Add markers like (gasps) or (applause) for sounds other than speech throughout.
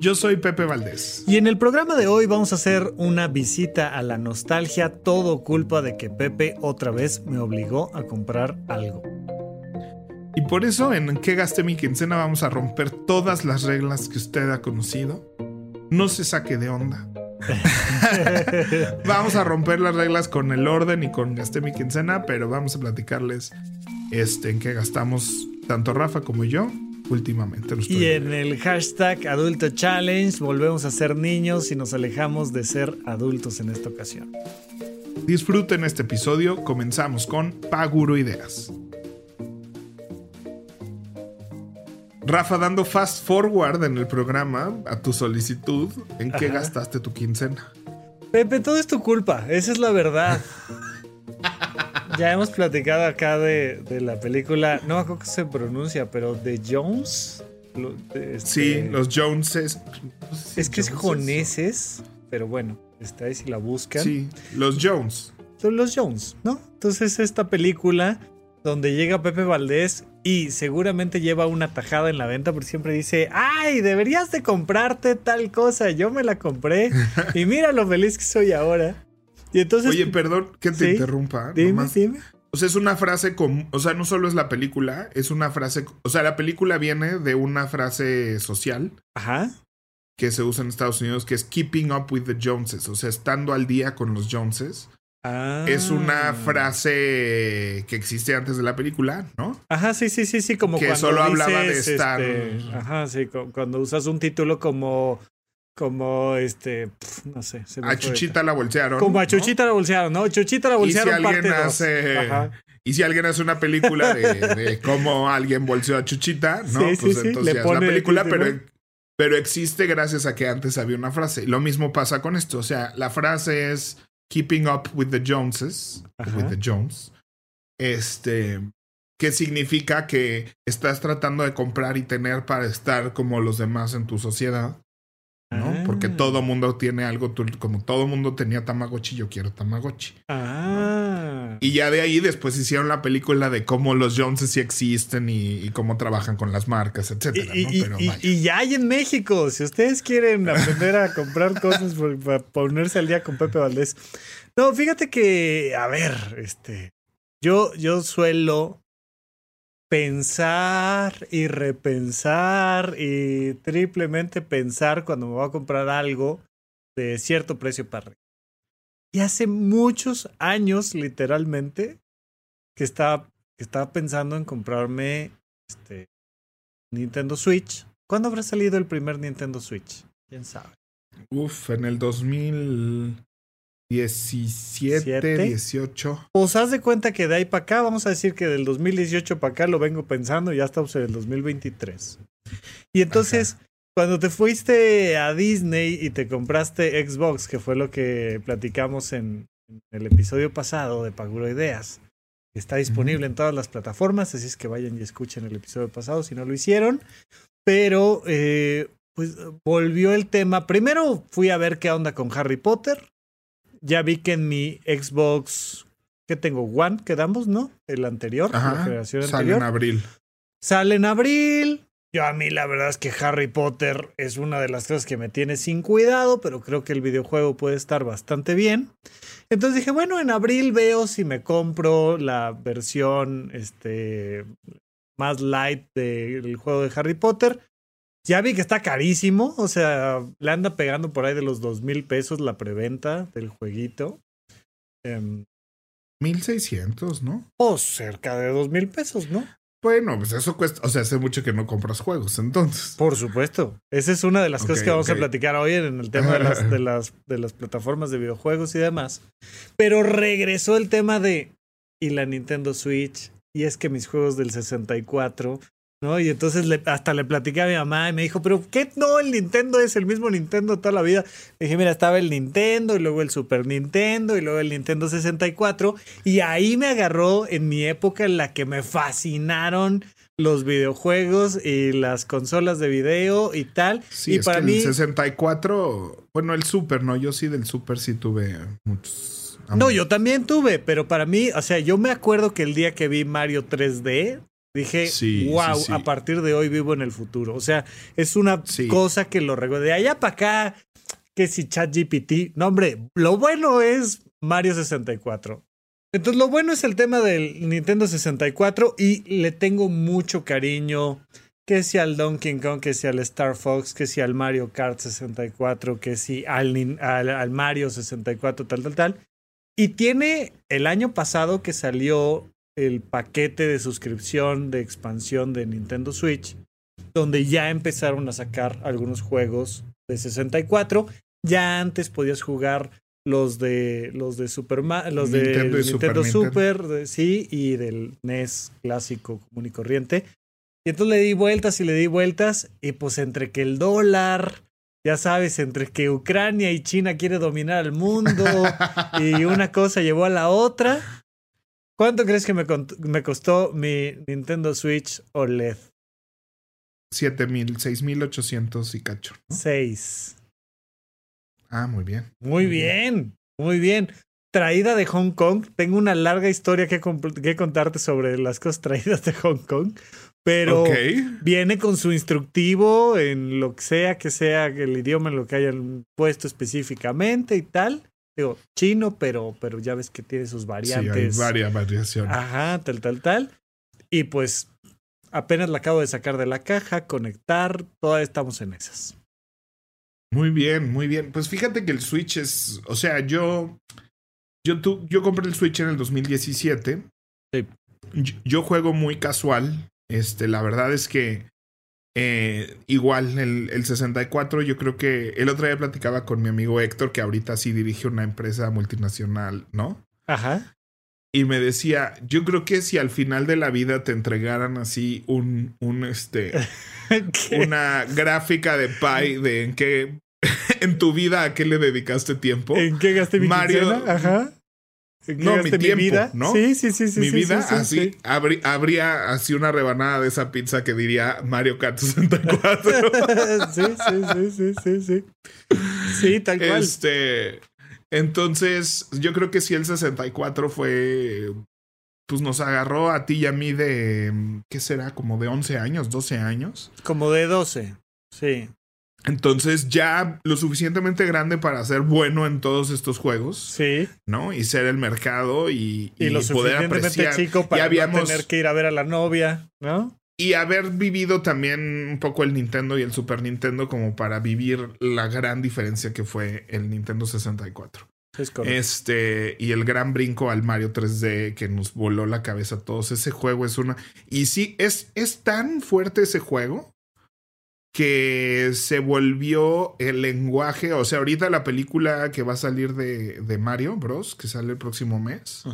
Yo soy Pepe Valdés. Y en el programa de hoy vamos a hacer una visita a la nostalgia, todo culpa de que Pepe otra vez me obligó a comprar algo. Y por eso en ¿Qué gasté mi quincena? vamos a romper todas las reglas que usted ha conocido. No se saque de onda. (laughs) vamos a romper las reglas con el orden y con gasté mi quincena, pero vamos a platicarles este, en qué gastamos tanto Rafa como yo últimamente. y en el hashtag Adulto Challenge volvemos a ser niños y nos alejamos de ser adultos en esta ocasión. Disfruten este episodio, comenzamos con Paguro Ideas. Rafa, dando fast forward en el programa a tu solicitud, ¿en qué gastaste tu quincena? Pepe, todo es tu culpa, esa es la verdad. (laughs) ya hemos platicado acá de, la película, no me acuerdo cómo se pronuncia, pero de Jones. Este, sí, los Joneses. es que es joneses, pero bueno, está ahí si la buscan. Sí, los Jones. Son los Jones, ¿no? Entonces esta película donde llega Pepe Valdés y seguramente lleva una tajada en la venta porque siempre dice, ay, deberías de comprarte tal cosa, yo me la compré (laughs) y mira lo feliz que soy ahora. Oye, perdón que te interrumpa. Dime, dime. O sea, es una frase común. O sea, no solo es la película, es una frase. O sea, la película viene de una frase social. Ajá. Que se usa en Estados Unidos, que es keeping up with the Joneses. O sea, estando al día con los Joneses. Ah. Es una frase que existe antes de la película, ¿no? Ajá, sí, sí, sí, sí, como que solo hablaba de estar. Este, ajá, sí, cuando usas un título como como este, no sé. a Chuchita la bolsearon. Como a Chuchita la bolsearon, ¿no? Chuchita la bolsearon. Y si alguien hace. Y si alguien hace una película de, (laughs) cómo alguien bolseó a Chuchita, ¿no? pues entonces ya es la película, pero, pero existe gracias a que antes había una frase. Lo mismo pasa con esto. O sea, la frase es Keeping Up with the Joneses, with the Jones. Este. Que significa que estás tratando de comprar y tener para estar como los demás en tu sociedad. Porque ah. todo mundo tiene algo, como todo mundo tenía Tamagotchi, yo quiero Tamagotchi. Ah. Y ya de ahí después hicieron la película de cómo los Joneses sí existen y, cómo trabajan con las marcas, etcétera. Y, ya hay en México, si ustedes quieren aprender a comprar (laughs) cosas para ponerse al día con Pepe Valdés. No, fíjate que, a ver, este, yo, yo suelo pensar y repensar y triplemente pensar cuando me voy a comprar algo de cierto precio para. Y hace muchos años, literalmente, que estaba, que estaba pensando en comprarme este Nintendo Switch. ¿Cuándo habrá salido el primer Nintendo Switch? ¿Quién sabe? Uf, en el 2000. 17, 18. Pues haz de cuenta que de ahí para acá, vamos a decir que del 2018 para acá lo vengo pensando, ya estamos en el 2023. Y entonces, cuando te fuiste a Disney y te compraste Xbox, que fue lo que platicamos en, el episodio pasado de Paguro Ideas, está disponible en todas las plataformas, así es que vayan y escuchen el episodio pasado si no lo hicieron. Pero, eh, pues volvió el tema. Primero fui a ver qué onda con Harry Potter ya vi que en mi Xbox, que tengo? One, quedamos, ¿no? El anterior, la generación sale en abril. Sale en abril. Yo a mí la verdad es que Harry Potter es una de las cosas que me tiene sin cuidado, pero creo que el videojuego puede estar bastante bien. Entonces dije, bueno, en abril veo si me compro la versión este, más light del juego de Harry Potter. Ya vi que está carísimo, o sea, le anda pegando por ahí de los dos mil pesos la preventa del jueguito. Eh, 1600, ¿no? O cerca de dos mil pesos, ¿no? Bueno, pues eso cuesta, o sea, hace mucho que no compras juegos, entonces. Por supuesto. Esa es una de las cosas que vamos a platicar hoy en el tema de las, de, (laughs) las, de las plataformas de videojuegos y demás. Pero regresó el tema de, y la Nintendo Switch, y es que mis juegos del 64 ¿no? Y entonces hasta le platiqué a mi mamá y me dijo, pero ¿qué? No, el Nintendo es el mismo Nintendo toda la vida. Le dije, mira, estaba el Nintendo y luego el Super Nintendo y luego el Nintendo 64 y ahí me agarró en mi época en la que me fascinaron los videojuegos y las consolas de video y tal. Sí, y para mí el 64, bueno, el Super, no, yo sí del Super sí tuve muchos no, yo también tuve, pero para mí, o sea, yo me acuerdo que el día que vi Mario 3D, Dije, wow, a partir de hoy vivo en el futuro. O sea, es una cosa que lo recuerdo. De allá para acá, que si ChatGPT. No, hombre, lo bueno es Mario 64. Entonces, lo bueno es el tema del Nintendo 64 y le tengo mucho cariño. Que si al Donkey Kong, que si al Star Fox, que si al Mario Kart 64, que si al, al Mario 64, tal, tal, tal. Y tiene el año pasado que salió el paquete de suscripción de expansión de Nintendo Switch, donde ya empezaron a sacar algunos juegos de 64. Ya antes podías jugar los de los de Super los de Nintendo, Super, sí, y del NES clásico común y corriente. Y entonces le di vueltas y le di vueltas y pues entre que el dólar, ya sabes, entre que Ucrania y China quiere dominar el mundo (laughs) y una cosa llevó a la otra, ¿Cuánto crees que me, me costó mi Nintendo Switch OLED? 7000, 6800 y cacho. 6. Ah, muy bien. Muy bien, muy bien. Traída de Hong Kong. Tengo una larga historia que, que contarte sobre las cosas traídas de Hong Kong. Pero viene con su instructivo en lo que sea que sea el idioma en lo que hayan puesto específicamente y tal digo, chino, pero, pero ya ves que tiene sus variantes. Sí, hay varias variaciones. Ajá, tal, tal, tal. Y pues apenas la acabo de sacar de la caja, conectar, todavía estamos en esas. Muy bien, muy bien. Pues fíjate que el Switch es, o sea, yo, yo, tu, yo compré el Switch en el 2017. Sí. yo juego muy casual. Este, la verdad es que eh, igual, el, el, 64, yo creo que el otro día platicaba con mi amigo Héctor, que ahorita sí dirige una empresa multinacional, ¿no? Ajá. Y me decía, yo creo que si al final de la vida te entregaran así un, un este, (laughs) una gráfica de Pi de en qué, (laughs) en tu vida a qué le dedicaste tiempo. ¿En qué gasté mi Mario, Ajá no, mi tiempo, vida? ¿no? Sí, sí, sí, sí. Mi vida, así, habría así una rebanada de esa pizza que diría Mario Kart 64. (laughs) sí, sí, sí, sí, sí, sí. tal cual. Este, entonces, yo creo que si el 64 fue, pues nos agarró a ti y a mí de, ¿qué será? Como de 11 años, 12 años. Como de 12, sí. Entonces ya lo suficientemente grande para ser bueno en todos estos juegos. Sí. ¿No? Y ser el mercado y, y, lo poder apreciar. chico para no tener que ir a ver a la novia, ¿no? Y haber vivido también un poco el Nintendo y el Super Nintendo como para vivir la gran diferencia que fue el Nintendo 64. Es este, y el gran brinco al Mario 3D que nos voló la cabeza a todos. Ese juego es una. Y sí, es, es tan fuerte ese juego que se volvió el lenguaje, o sea, ahorita la película que va a salir de, de Mario Bros, que sale el próximo mes,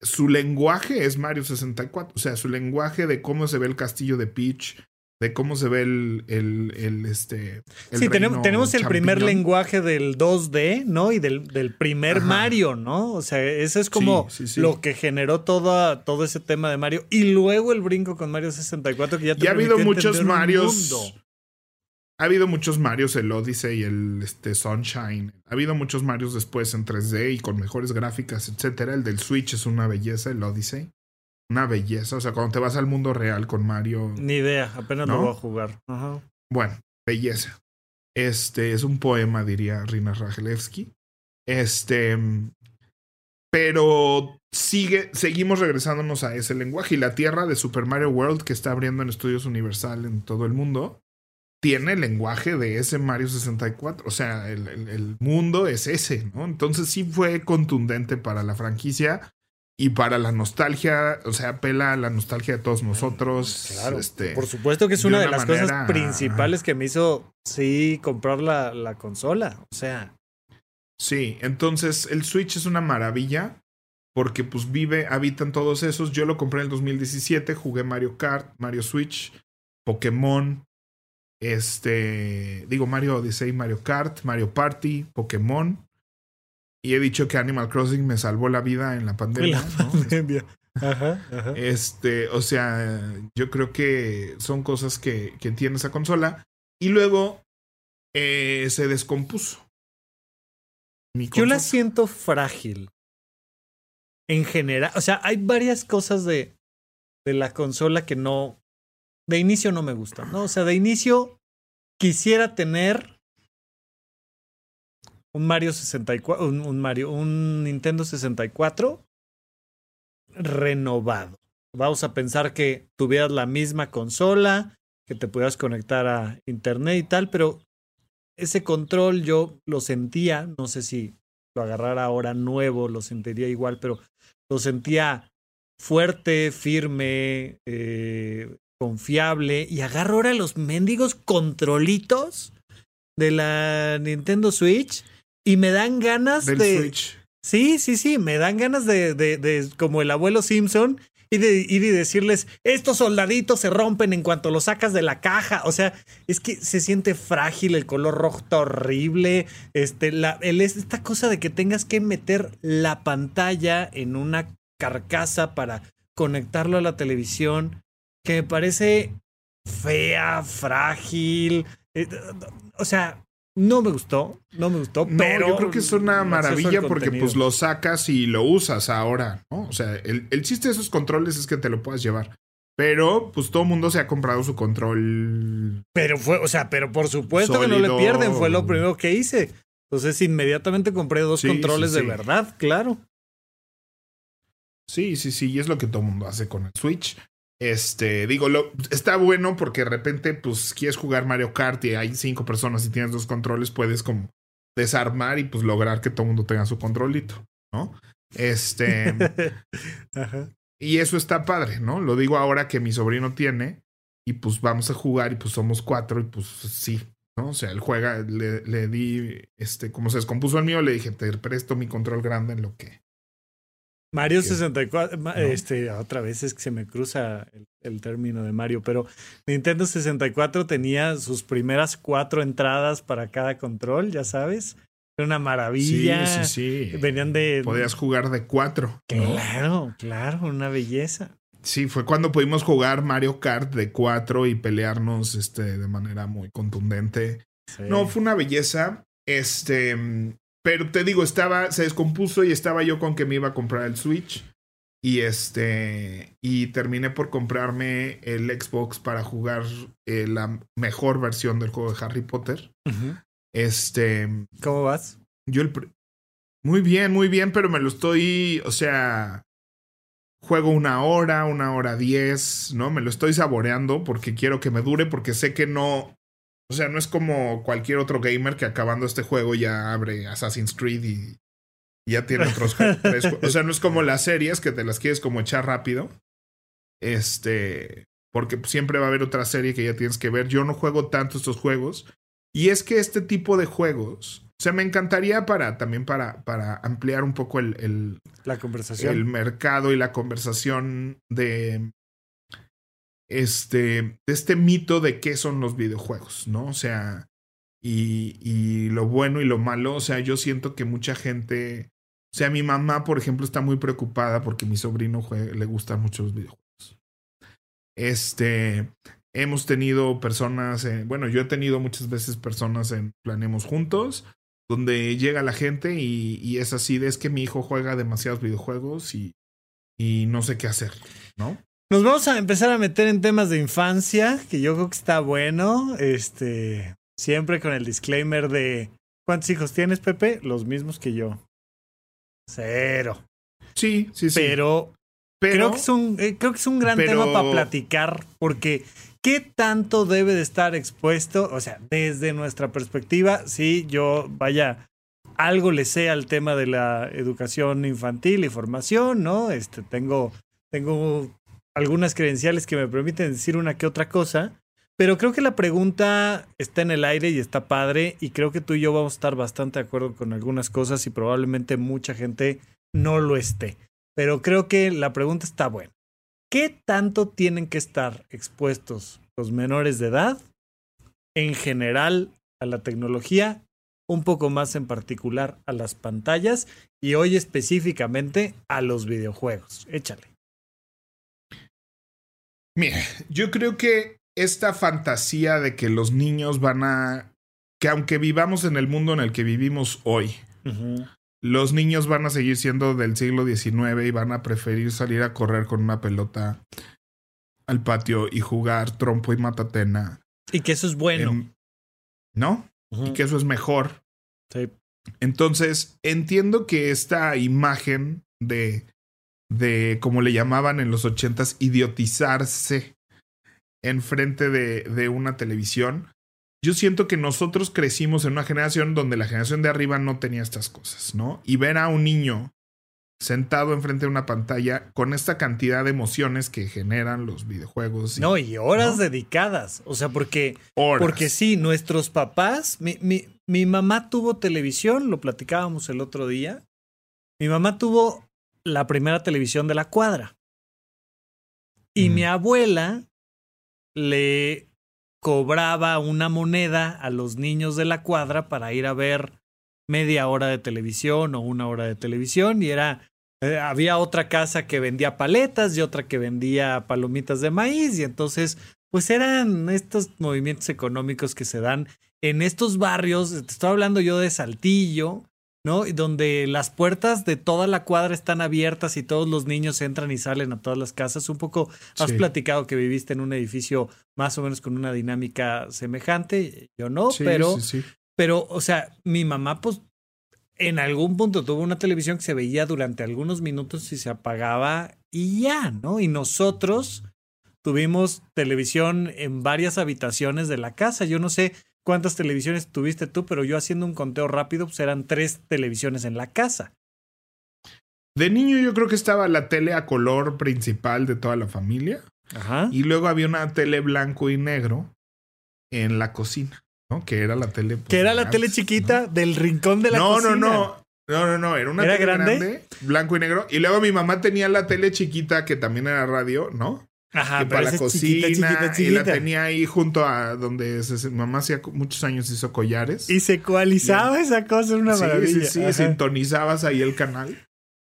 su lenguaje es Mario 64, o sea, su lenguaje de cómo se ve el castillo de Peach, de cómo se ve el, el, el este. sí, tenemos, tenemos el primer lenguaje del 2D, ¿no? Y del, del primer Mario, ¿no? O sea, eso es como lo que generó todo, todo ese tema de Mario. Y luego el brinco con Mario 64, que ya te ha habido muchos Marios. Ha habido muchos Marios, el Odyssey y el este, Sunshine. Ha habido muchos Marios después en 3D y con mejores gráficas, etcétera. El del Switch es una belleza, el Odyssey una belleza. O sea, cuando te vas al mundo real con Mario. Ni idea, apenas lo voy a jugar. Bueno, belleza. Este es un poema, diría Rina Rajelevsky. Este. Pero sigue, seguimos regresándonos a ese lenguaje. Y la tierra de Super Mario World, que está abriendo en estudios Universal en todo el mundo, tiene el lenguaje de ese Mario 64. O sea, el, el mundo es ese, ¿no? Entonces sí fue contundente para la franquicia y para la nostalgia, o sea, apela a la nostalgia de todos nosotros. Claro, este, por supuesto que es una, de, las cosas principales que me hizo, sí, comprar la, la, consola. O sea. Sí, entonces el Switch es una maravilla porque pues vive, habitan todos esos. Yo lo compré en el 2017, jugué Mario Kart, Mario Switch, Pokémon, este, digo Mario Odyssey, Mario Kart, Mario Party, Pokémon. Y he dicho que Animal Crossing me salvó la vida en la (laughs) pandemia. Ajá, ajá. Este, o sea, yo creo que son cosas que, que tiene esa consola. Y luego eh, se descompuso. Yo la siento frágil. En general, o sea, hay varias cosas de, de la consola que no, de inicio no me gustan, ¿no? O sea, de inicio quisiera tener un Mario 64, un, un Mario, un Nintendo 64 renovado. Vamos a pensar que tuvieras la misma consola, que te pudieras conectar a internet y tal, pero ese control yo lo sentía, no sé si lo agarrara ahora nuevo, lo sentiría igual, pero lo sentía fuerte, firme, eh, confiable, y agarro ahora los mendigos controlitos de la Nintendo Switch y me dan ganas de... Switch. Sí, sí, sí, me dan ganas de, de, de como el abuelo Simpson, y de, y decirles, estos soldaditos se rompen en cuanto los sacas de la caja. O sea, es que se siente frágil, el color rojo está horrible. Este, la, el, esta cosa de que tengas que meter la pantalla en una carcasa para conectarlo a la televisión, que me parece fea, frágil. Eh, o sea, no me gustó, no me gustó, pero yo creo que es una maravilla porque pues lo sacas y lo usas ahora, ¿no? O sea, el, el, chiste de esos controles es que te lo puedas llevar. Pero, pues todo el mundo se ha comprado su control. Pero fue, o sea, pero por supuesto que no le pierden, fue lo primero que hice. Entonces, inmediatamente compré dos controles de verdad, claro. Sí, sí, sí, y es lo que todo el mundo hace con el Switch. Este, digo, lo, está bueno porque de repente, pues, quieres jugar Mario Kart y hay cinco personas y tienes dos controles, puedes como desarmar y pues lograr que todo el mundo tenga su controlito, ¿no? Este. (laughs) Ajá. Y eso está padre, ¿no? Lo digo ahora que mi sobrino tiene y pues vamos a jugar y pues somos cuatro y pues sí, ¿no? O sea, él juega, le, le di, este, como se descompuso el mío, le dije, te presto mi control grande en lo que Mario 64, este, otra vez es que se me cruza el, término de Mario, pero Nintendo 64 tenía sus primeras cuatro entradas para cada control, ya sabes. Era una maravilla. Sí, sí, sí. Venían de. Podías jugar de cuatro. Claro, claro, una belleza. Sí, fue cuando pudimos jugar Mario Kart de cuatro y pelearnos este, de manera muy contundente. No, fue una belleza. Este, pero te digo, estaba, se descompuso y estaba yo con que me iba a comprar el Switch. Y este. Y terminé por comprarme el Xbox para jugar eh, la mejor versión del juego de Harry Potter. Este. ¿Cómo vas? Yo el. Muy bien, muy bien, pero me lo estoy. O sea. Juego una hora, una hora diez, ¿no? Me lo estoy saboreando porque quiero que me dure, porque sé que no. O sea, no es como cualquier otro gamer que acabando este juego ya abre Assassin's Creed y, ya tiene otros (laughs) tres, O sea, no es como las series que te las quieres como echar rápido. Este, porque siempre va a haber otra serie que ya tienes que ver. Yo no juego tanto estos juegos. Y es que este tipo de juegos, o sea, me encantaría para también para, para ampliar un poco el, el, la conversación. El mercado y la conversación de este, este mito de qué son los videojuegos, ¿no? O sea, y, y lo bueno y lo malo, o sea, yo siento que mucha gente, o sea, mi mamá, por ejemplo, está muy preocupada porque mi sobrino le gustan mucho los videojuegos. Este, hemos tenido personas, bueno, yo he tenido muchas veces personas en Planemos Juntos, donde llega la gente y, y, es así de es que mi hijo juega demasiados videojuegos y, y no sé qué hacer, ¿no? Nos vamos a empezar a meter en temas de infancia, que yo creo que está bueno. Este, siempre con el disclaimer de ¿cuántos hijos tienes, Pepe? Los mismos que yo. Cero. Sí, sí, sí. Pero, creo, que es un, eh, creo que es un gran tema para platicar, porque ¿qué tanto debe de estar expuesto? O sea, desde nuestra perspectiva, sí, yo, vaya, algo le sé al tema de la educación infantil y formación, ¿no? Este, tengo, tengo algunas credenciales que me permiten decir una que otra cosa, pero creo que la pregunta está en el aire y está padre y creo que tú y yo vamos a estar bastante de acuerdo con algunas cosas y probablemente mucha gente no lo esté. pero creo que la pregunta está buena. ¿Qué tanto tienen que estar expuestos los menores de edad en general a la tecnología, un poco más en particular a las pantallas y hoy específicamente a los videojuegos? Échale. Mira, yo creo que esta fantasía de que los niños van a... que aunque vivamos en el mundo en el que vivimos hoy, los niños van a seguir siendo del siglo XIX y van a preferir salir a correr con una pelota al patio y jugar trompo y matatena. Y que eso es bueno. ¿No? Y que eso es mejor. Sí. Entonces, entiendo que esta imagen de, de, como le llamaban en los ochentas, idiotizarse enfrente de, de una televisión, yo siento que nosotros crecimos en una generación donde la generación de arriba no tenía estas cosas, ¿no? Y ver a un niño sentado enfrente de una pantalla con esta cantidad de emociones que generan los videojuegos. no, y horas dedicadas. O sea, porque, porque sí, nuestros papás, mi, mi, mi mamá tuvo televisión, lo platicábamos el otro día. Mi mamá tuvo la primera televisión de la cuadra. Y mi abuela le cobraba una moneda a los niños de la cuadra para ir a ver media hora de televisión o una hora de televisión. Y era eh, había otra casa que vendía paletas y otra que vendía palomitas de maíz. Y entonces pues eran estos movimientos económicos que se dan en estos barrios, te estoy hablando yo de Saltillo, ¿no? Donde las puertas de toda la cuadra están abiertas y todos los niños entran y salen a todas las casas. Un poco has platicado que viviste en un edificio más o menos con una dinámica semejante. Yo no, pero, pero, o sea, mi mamá, pues, en algún punto tuvo una televisión que se veía durante algunos minutos y se apagaba y ya, ¿no? Y nosotros tuvimos televisión en varias habitaciones de la casa. Yo no sé cuántas televisiones tuviste tú, pero yo haciendo un conteo rápido, pues eran tres televisiones en la casa. De niño yo creo que estaba la tele a color principal de toda la familia. Ajá. Y luego había una tele blanco y negro en la cocina, ¿no? Que era la tele. Pues, que era la tele chiquita del rincón de la cocina. No, no, no. No, no, no. Era una tele grande? blanco y negro. Y luego mi mamá tenía la tele chiquita que también era radio, ¿no? Ajá, para la cocina y la tenía ahí junto a donde mamá hacía muchos años hizo collares. Y se ecualizaba esa cosa, una maravilla. Sí, sí, sintonizabas ahí el canal.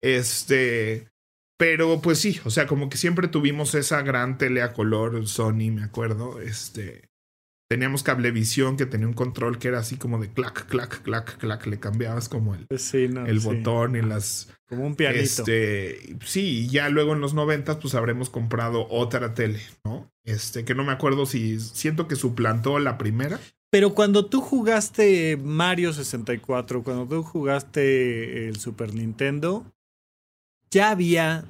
Este, pero pues sí, o sea, como que siempre tuvimos esa gran tele a color Sony, me acuerdo, este teníamos cablevisión que tenía un control que era así como de clac, clac, clac, clac, le cambiabas como el, el botón y las... Como un pianito. Este, sí, y ya luego en los noventas pues habremos comprado otra tele, ¿no? Este, que no me acuerdo si siento que suplantó la primera. Pero cuando tú jugaste Mario 64, cuando tú jugaste el Super Nintendo, ya había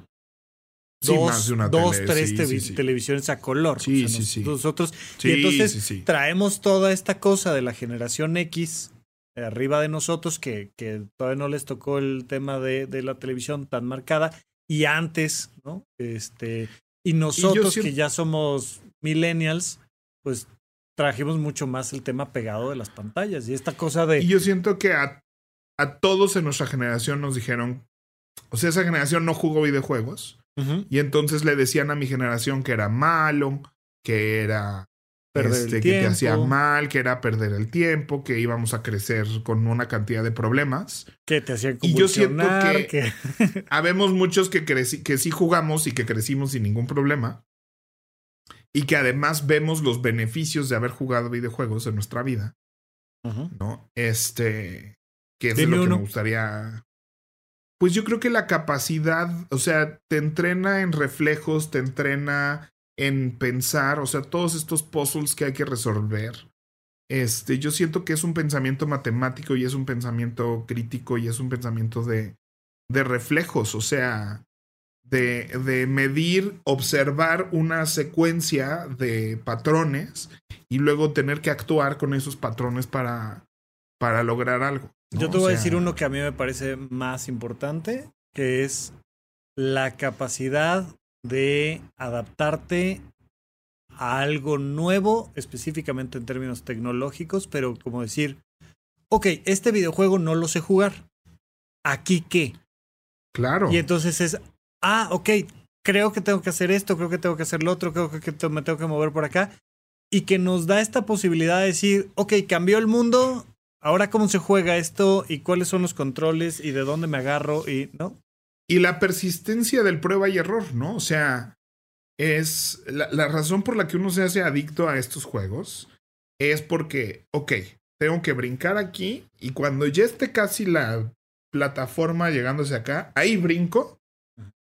dos, dos tres televisiones a color. Sí, sí, sí. Nosotros, y entonces traemos toda esta cosa de la generación X arriba de nosotros que, que todavía no les tocó el tema de, de, la televisión tan marcada y antes, ¿no? Este, y nosotros que ya somos millennials, pues trajimos mucho más el tema pegado de las pantallas y esta cosa de... Y yo siento que a, a todos en nuestra generación nos dijeron, o sea, esa generación no jugó videojuegos, y entonces le decían a mi generación que era malo, que era este, que te hacía mal, que era perder el tiempo, que íbamos a crecer con una cantidad de problemas. Que te hacían Y yo siento que, (laughs) habemos muchos que, que sí jugamos y que crecimos sin ningún problema. Y que además vemos los beneficios de haber jugado videojuegos en nuestra vida. ¿No? Este. Que es lo que me gustaría pues yo creo que la capacidad, o sea, te entrena en reflejos, te entrena en pensar, o sea, todos estos puzzles que hay que resolver. Este, yo siento que es un pensamiento matemático y es un pensamiento crítico y es un pensamiento de, de reflejos, o sea, de, de medir, observar una secuencia de patrones y luego tener que actuar con esos patrones para, para lograr algo. Yo te voy a decir uno que a mí me parece más importante, que es la capacidad de adaptarte a algo nuevo, específicamente en términos tecnológicos, pero como decir, ok, este videojuego no lo sé jugar. ¿Aquí qué? Claro. Y entonces es, ah, ok, creo que tengo que hacer esto, creo que tengo que hacer lo otro, creo que me tengo que mover por acá. Y que nos da esta posibilidad de decir, ok, cambió el mundo, ahora cómo se juega esto y cuáles son los controles y de dónde me agarro y, ¿no? Y la persistencia del prueba y error, ¿no? O sea, es la, la razón por la que uno se hace adicto a estos juegos es porque, ok, tengo que brincar aquí y cuando ya esté casi la plataforma llegándose acá, ahí brinco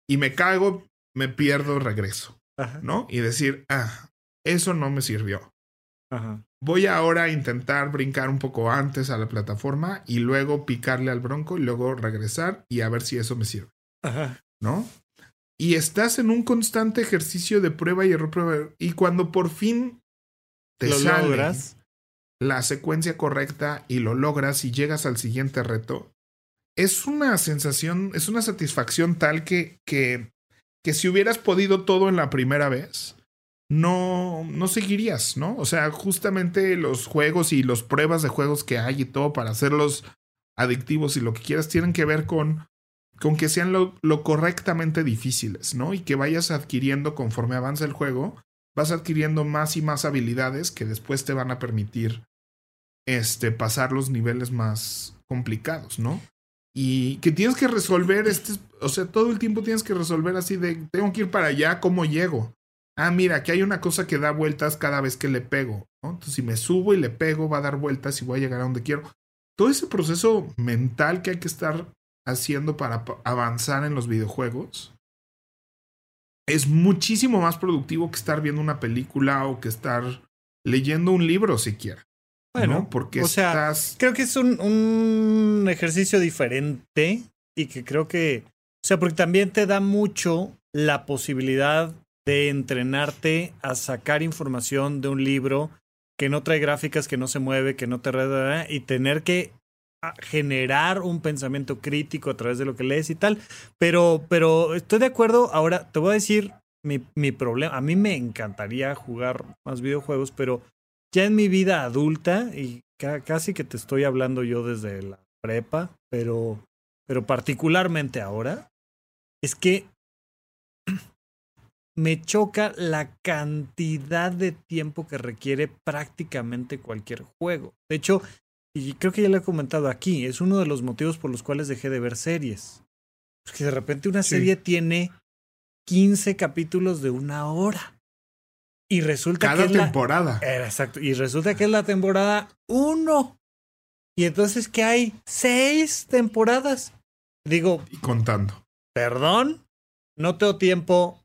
y me cago, me pierdo, regreso, ¿no? Y decir, ah, eso no me sirvió. Voy ahora a intentar brincar un poco antes a la plataforma y luego picarle al bronco y luego regresar y a ver si eso me sirve. ¿No? Y estás en un constante ejercicio de prueba y error, prueba. Y cuando por fin te sale la secuencia correcta y lo logras y llegas al siguiente reto, es una sensación, es una satisfacción tal que, que, que si hubieras podido todo en la primera vez, no, no seguirías, ¿no? O sea, justamente los juegos y las pruebas de juegos que hay y todo para hacerlos adictivos y lo que quieras tienen que ver con, con que sean lo, lo correctamente difíciles, ¿no? Y que vayas adquiriendo conforme avanza el juego, vas adquiriendo más y más habilidades que después te van a permitir este, pasar los niveles más complicados, ¿no? Y que tienes que resolver, este, o sea, todo el tiempo tienes que resolver así de, tengo que ir para allá, ¿cómo llego? Ah, mira, aquí hay una cosa que da vueltas cada vez que le pego, ¿no? Entonces, si me subo y le pego, va a dar vueltas y voy a llegar a donde quiero. Todo ese proceso mental que hay que estar haciendo para avanzar en los videojuegos es muchísimo más productivo que estar viendo una película o que estar leyendo un libro siquiera. Bueno, porque o sea, creo que es un, un ejercicio diferente y que creo que, o sea, porque también te da mucho la posibilidad de entrenarte a sacar información de un libro que no trae gráficas, que no se mueve, que no te y tener que generar un pensamiento crítico a través de lo que lees y tal. Pero, pero estoy de acuerdo. Ahora te voy a decir mi, mi problema. A mí me encantaría jugar más videojuegos, pero ya en mi vida adulta, y casi que te estoy hablando yo desde la prepa, pero, pero particularmente ahora, es que (clears throat) me choca la cantidad de tiempo que requiere prácticamente cualquier juego. De hecho, y creo que ya lo he comentado aquí, es uno de los motivos por los cuales dejé de ver series. Porque de repente una serie tiene 15 capítulos de una hora. Y resulta Cada que. Cada temporada. exacto. Y resulta que es la temporada 1. Y entonces que hay seis temporadas. Digo. Y contando. Perdón. No tengo tiempo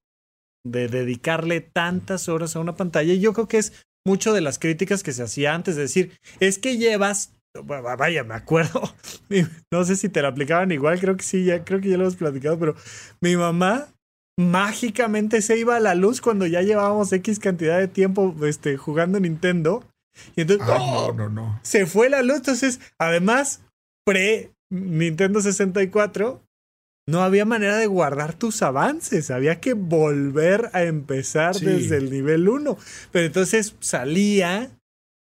de dedicarle tantas horas a una pantalla. Y yo creo que es mucho de las críticas que se hacía antes de decir, es que llevas, vaya, me acuerdo, (laughs) no sé si te la aplicaban igual, creo que sí, ya creo que ya lo hemos platicado, pero mi mamá mágicamente se iba a la luz cuando ya llevábamos X cantidad de tiempo este, jugando Nintendo. Y entonces, no, no, no. Se fue la luz. Entonces, además, pre Nintendo 64, no había manera de guardar tus avances. Había que volver a empezar desde el nivel 1. Pero entonces salía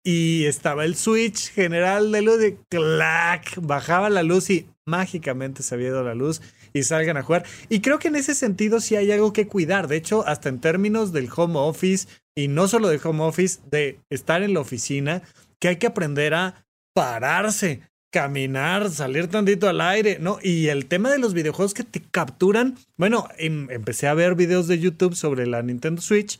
y estaba el switch general de luz de clac, bajaba la luz y mágicamente se había ido la luz y salgan a jugar. Y creo que en ese sentido sí hay algo que cuidar. De hecho, hasta en términos del home office, y no solo del home office, de estar en la oficina, que hay que aprender a pararse, caminar, salir tantito al aire, ¿no? Y el tema de los videojuegos que te capturan, bueno, em, empecé a ver videos de YouTube sobre la Nintendo Switch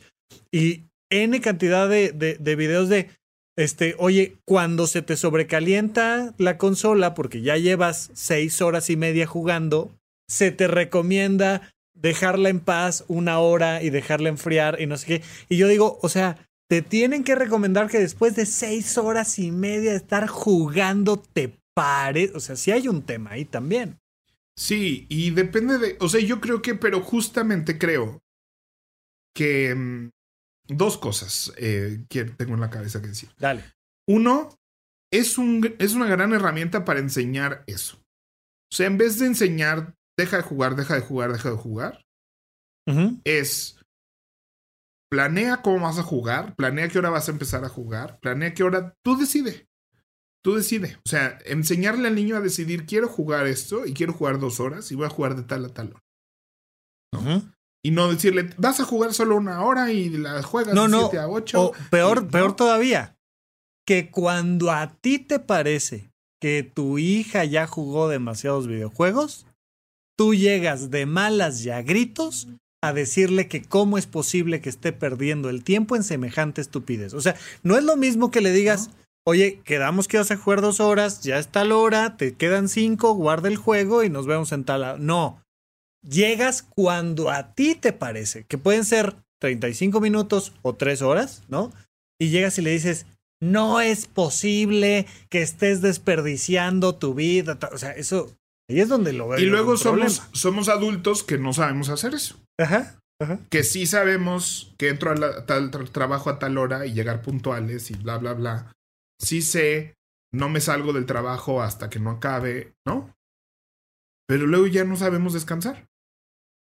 y N cantidad de, de, de videos de este, oye, cuando se te sobrecalienta la consola, porque ya llevas seis horas y media jugando, se te recomienda dejarla en paz una hora y dejarla enfriar y no sé qué. Y yo digo, o sea, te tienen que recomendar que después de seis horas y media de estar jugando te pares. O sea, sí hay un tema ahí también. Sí, y depende de, o sea, yo creo que, pero justamente creo que mm, dos cosas eh, que tengo en la cabeza que decir. Dale. Uno, es, un, es una gran herramienta para enseñar eso. O sea, en vez de enseñar, deja de jugar, deja de jugar, deja de jugar, es planea cómo vas a jugar, planea qué hora vas a empezar a jugar, planea qué hora, tú decide. Tú decide. O sea, enseñarle al niño a decidir, quiero jugar esto y quiero jugar dos horas y voy a jugar de tal a tal hora. Y no decirle, vas a jugar solo una hora y la juegas no, de 7 a 8. O peor, peor todavía, que cuando a ti te parece que tu hija ya jugó demasiados videojuegos, tú llegas de malas y a gritos a decirle que cómo es posible que esté perdiendo el tiempo en semejante estupidez. O sea, no es lo mismo que le digas, oye, quedamos que vas a jugar dos horas, ya está la hora, te quedan cinco, guarda el juego y nos vemos en tal. No. Llegas cuando a ti te parece, que pueden ser 35 minutos o tres horas, ¿no? Y llegas y le dices, no es posible que estés desperdiciando tu vida. O sea, eso ahí es donde lo veo. Y luego somos, somos adultos que no sabemos hacer eso. Ajá, Que sí sabemos que entro a tal trabajo a tal hora y llegar puntuales y bla, bla, bla. Sí sé, no me salgo del trabajo hasta que no acabe, ¿no? Pero luego ya no sabemos descansar.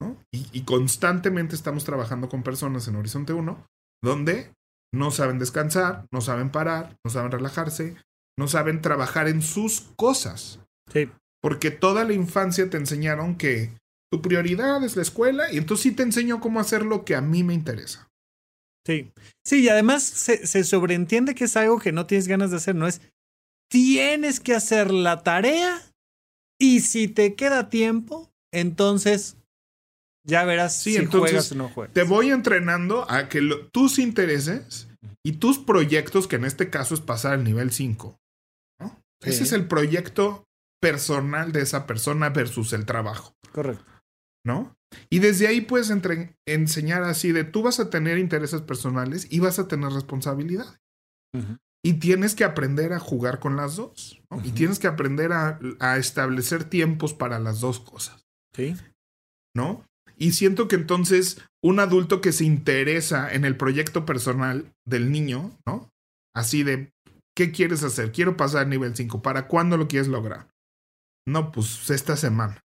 ¿no? Y, y constantemente estamos trabajando con personas en Horizonte 1 donde no saben descansar, no saben parar, no saben relajarse, no saben trabajar en sus cosas. Sí. Porque toda la infancia te enseñaron que tu prioridad es la escuela y entonces sí te enseño cómo hacer lo que a mí me interesa. Sí. Sí, y además se, se sobreentiende que es algo que no tienes ganas de hacer, no es tienes que hacer la tarea y si te queda tiempo, entonces ya verás si juegas o no juegas. Te voy entrenando a que tus intereses y tus proyectos, que en este caso es pasar al nivel 5. ¿no? Ese es el proyecto personal de esa persona versus el trabajo. Correcto. ¿No? Y desde ahí puedes enseñar así de tú vas a tener intereses personales y vas a tener responsabilidad. Y tienes que aprender a jugar con las dos. Y tienes que aprender a, a, establecer tiempos para las dos cosas. Sí. ¿No? Y siento que entonces un adulto que se interesa en el proyecto personal del niño, ¿no? Así de, ¿qué quieres hacer? Quiero pasar al nivel 5. ¿Para cuándo lo quieres lograr? No, pues esta semana.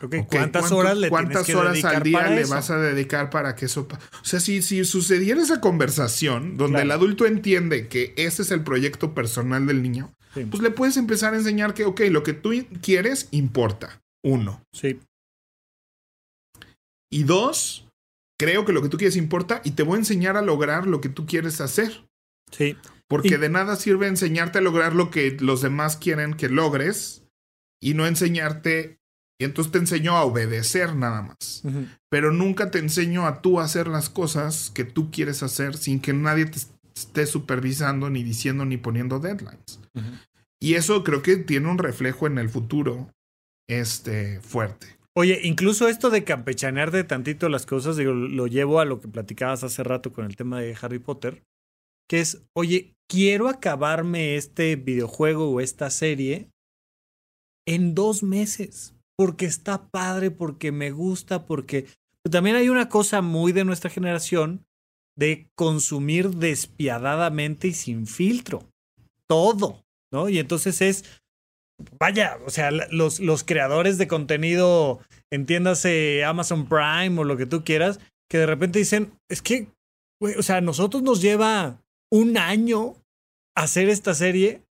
Okay, ¿Cuántas horas le ¿Cuántas que horas al día le eso? vas a dedicar para que eso... O sea, si, si sucediera esa conversación donde claro. el adulto entiende que ese es el proyecto personal del niño, sí. pues le puedes empezar a enseñar que, ok, lo que tú quieres importa. Uno. Sí. Y dos, creo que lo que tú quieres importa y te voy a enseñar a lograr lo que tú quieres hacer. Sí. Porque y... de nada sirve enseñarte a lograr lo que los demás quieren que logres y no enseñarte y entonces te enseño a obedecer nada más. Uh -huh. Pero nunca te enseño a tú hacer las cosas que tú quieres hacer sin que nadie te esté supervisando, ni diciendo, ni poniendo deadlines. Uh -huh. Y eso creo que tiene un reflejo en el futuro este, fuerte. Oye, incluso esto de campechanear de tantito las cosas, digo, lo llevo a lo que platicabas hace rato con el tema de Harry Potter, que es, oye, quiero acabarme este videojuego o esta serie en dos meses porque está padre, porque me gusta, porque también hay una cosa muy de nuestra generación de consumir despiadadamente y sin filtro. Todo, ¿no? Y entonces es, vaya, o sea, los, los creadores de contenido, entiéndase Amazon Prime o lo que tú quieras, que de repente dicen, es que, o sea, a nosotros nos lleva un año hacer esta serie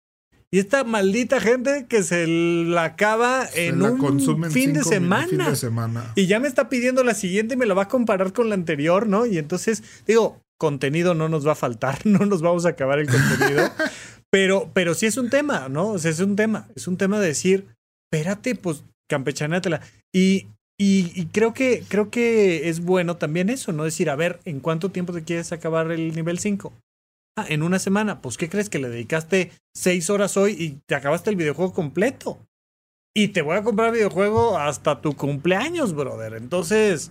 y esta maldita gente que se la acaba se en la un fin de, semana. fin de semana. Y ya me está pidiendo la siguiente y me la va a comparar con la anterior, ¿no? Y entonces, digo, contenido no nos va a faltar, (laughs) no nos vamos a acabar el contenido. (laughs) pero, pero sí es un tema, ¿no? O sea, es un tema. Es un tema de decir, espérate, pues campechanátela. Y, y, y creo que, creo que es bueno también eso, ¿no? Decir, a ver, ¿en cuánto tiempo te quieres acabar el nivel 5? Ah, en una semana, pues ¿qué crees que le dedicaste seis horas hoy y te acabaste el videojuego completo? Y te voy a comprar videojuego hasta tu cumpleaños, brother. Entonces,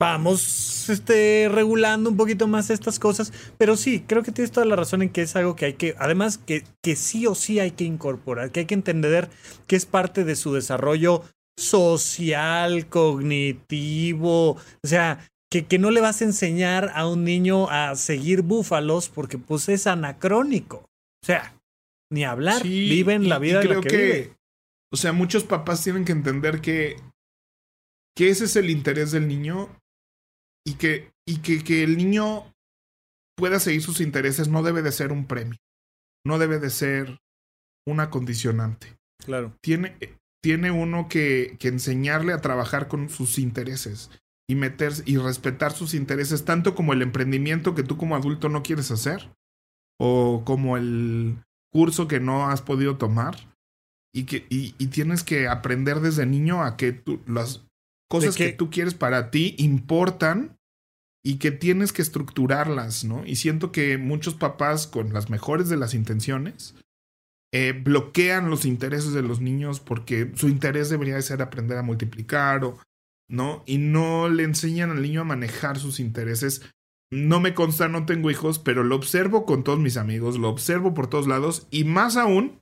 vamos este, regulando un poquito más estas cosas. Pero sí, creo que tienes toda la razón en que es algo que hay que, además, que, que sí o sí hay que incorporar, que hay que entender que es parte de su desarrollo social, cognitivo. O sea, que, que, no le vas a enseñar a un niño a seguir búfalos porque pues es anacrónico. O sea, ni hablar, sí, viven la vida y creo la que, que vive. O sea, muchos papás tienen que entender que, que ese es el interés del niño y que, y que, que el niño pueda seguir sus intereses no debe de ser un premio, no debe de ser una condicionante. Claro. Tiene, tiene uno que, que enseñarle a trabajar con sus intereses y meterse y respetar sus intereses, tanto como el emprendimiento que tú como adulto no quieres hacer, o como el curso que no has podido tomar, y que y, tienes que aprender desde niño a que tú, las cosas que tú quieres para ti importan y que tienes que estructurarlas, ¿no? Y siento que muchos papás con las mejores de las intenciones eh, bloquean los intereses de los niños porque su interés debería ser aprender a multiplicar o, ¿no? Y no le enseñan al niño a manejar sus intereses. No me consta, no tengo hijos, pero lo observo con todos mis amigos, lo observo por todos lados y más aún,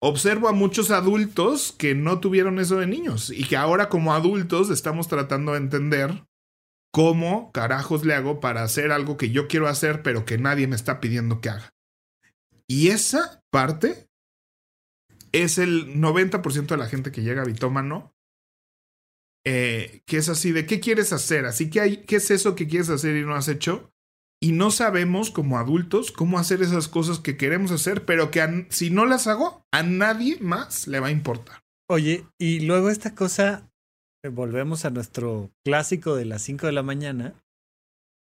observo a muchos adultos que no tuvieron eso de niños y que ahora como adultos estamos tratando de entender cómo carajos le hago para hacer algo que yo quiero hacer pero que nadie me está pidiendo que haga. Y esa parte es el 90% de la gente que llega a Bitómano, eh, que es así de, ¿qué quieres hacer? Así que hay, ¿qué es eso que quieres hacer y no has hecho? Y no sabemos como adultos cómo hacer esas cosas que queremos hacer, pero que si no las hago, a nadie más le va a importar. Oye, y luego esta cosa, eh, volvemos a nuestro clásico de las 5 de la mañana,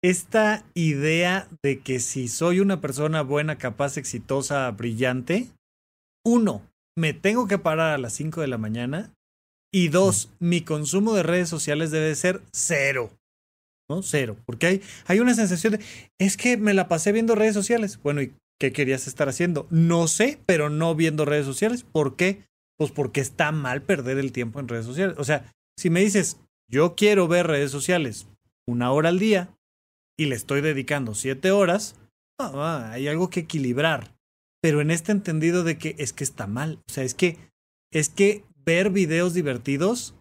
esta idea de que si soy una persona buena, capaz, exitosa, brillante, uno, me tengo que parar a las 5 de la mañana. Y dos, mi consumo de redes sociales debe ser cero. ¿No? Cero. Porque hay, hay una sensación de, es que me la pasé viendo redes sociales. Bueno, ¿y qué querías estar haciendo? No sé, pero no viendo redes sociales. ¿Por qué? Pues porque está mal perder el tiempo en redes sociales. O sea, si me dices, yo quiero ver redes sociales una hora al día y le estoy dedicando siete horas, ah, hay algo que equilibrar pero en este entendido de que es que está mal. O sea, es que, es que ver videos divertidos,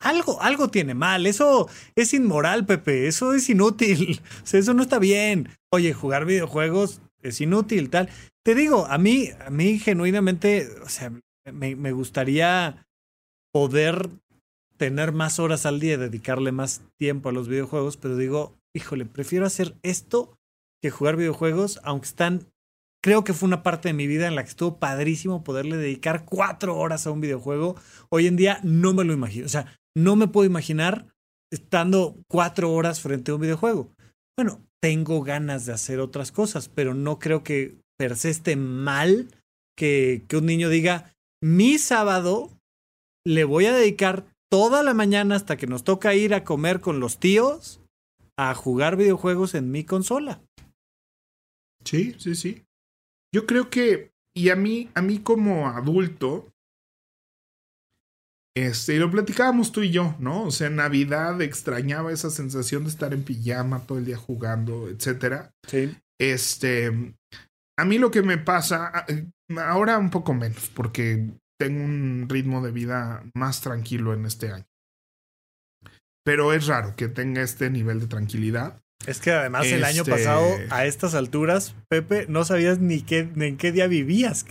algo, algo tiene mal. Eso es inmoral, Pepe. Eso es inútil. (laughs) O sea, eso no está bien. Oye, jugar videojuegos es inútil, tal. Te digo, a mí, a mí genuinamente, o sea, me, me gustaría poder tener más horas al día, dedicarle más tiempo a los videojuegos, pero digo, híjole, prefiero hacer esto que jugar videojuegos, aunque están creo que fue una parte de mi vida en la que estuvo padrísimo poderle dedicar cuatro horas a un videojuego. Hoy en día no me lo imagino. O sea, no me puedo imaginar estando cuatro horas frente a un videojuego. Bueno, tengo ganas de hacer otras cosas, pero no creo que per se esté mal que, que un niño diga, mi sábado le voy a dedicar toda la mañana hasta que nos toca ir a comer con los tíos a jugar videojuegos en mi consola. Sí, sí, sí. Yo creo que, y a mí, a mí como adulto, este, lo platicábamos tú y yo, ¿no? O sea, en Navidad extrañaba esa sensación de estar en pijama todo el día jugando, etcétera. Sí. Este, a mí lo que me pasa, ahora un poco menos, porque tengo un ritmo de vida más tranquilo en este año. Pero es raro que tenga este nivel de tranquilidad. Es que además el año pasado, este a estas alturas, Pepe, no sabías ni, qué, en qué día vivías.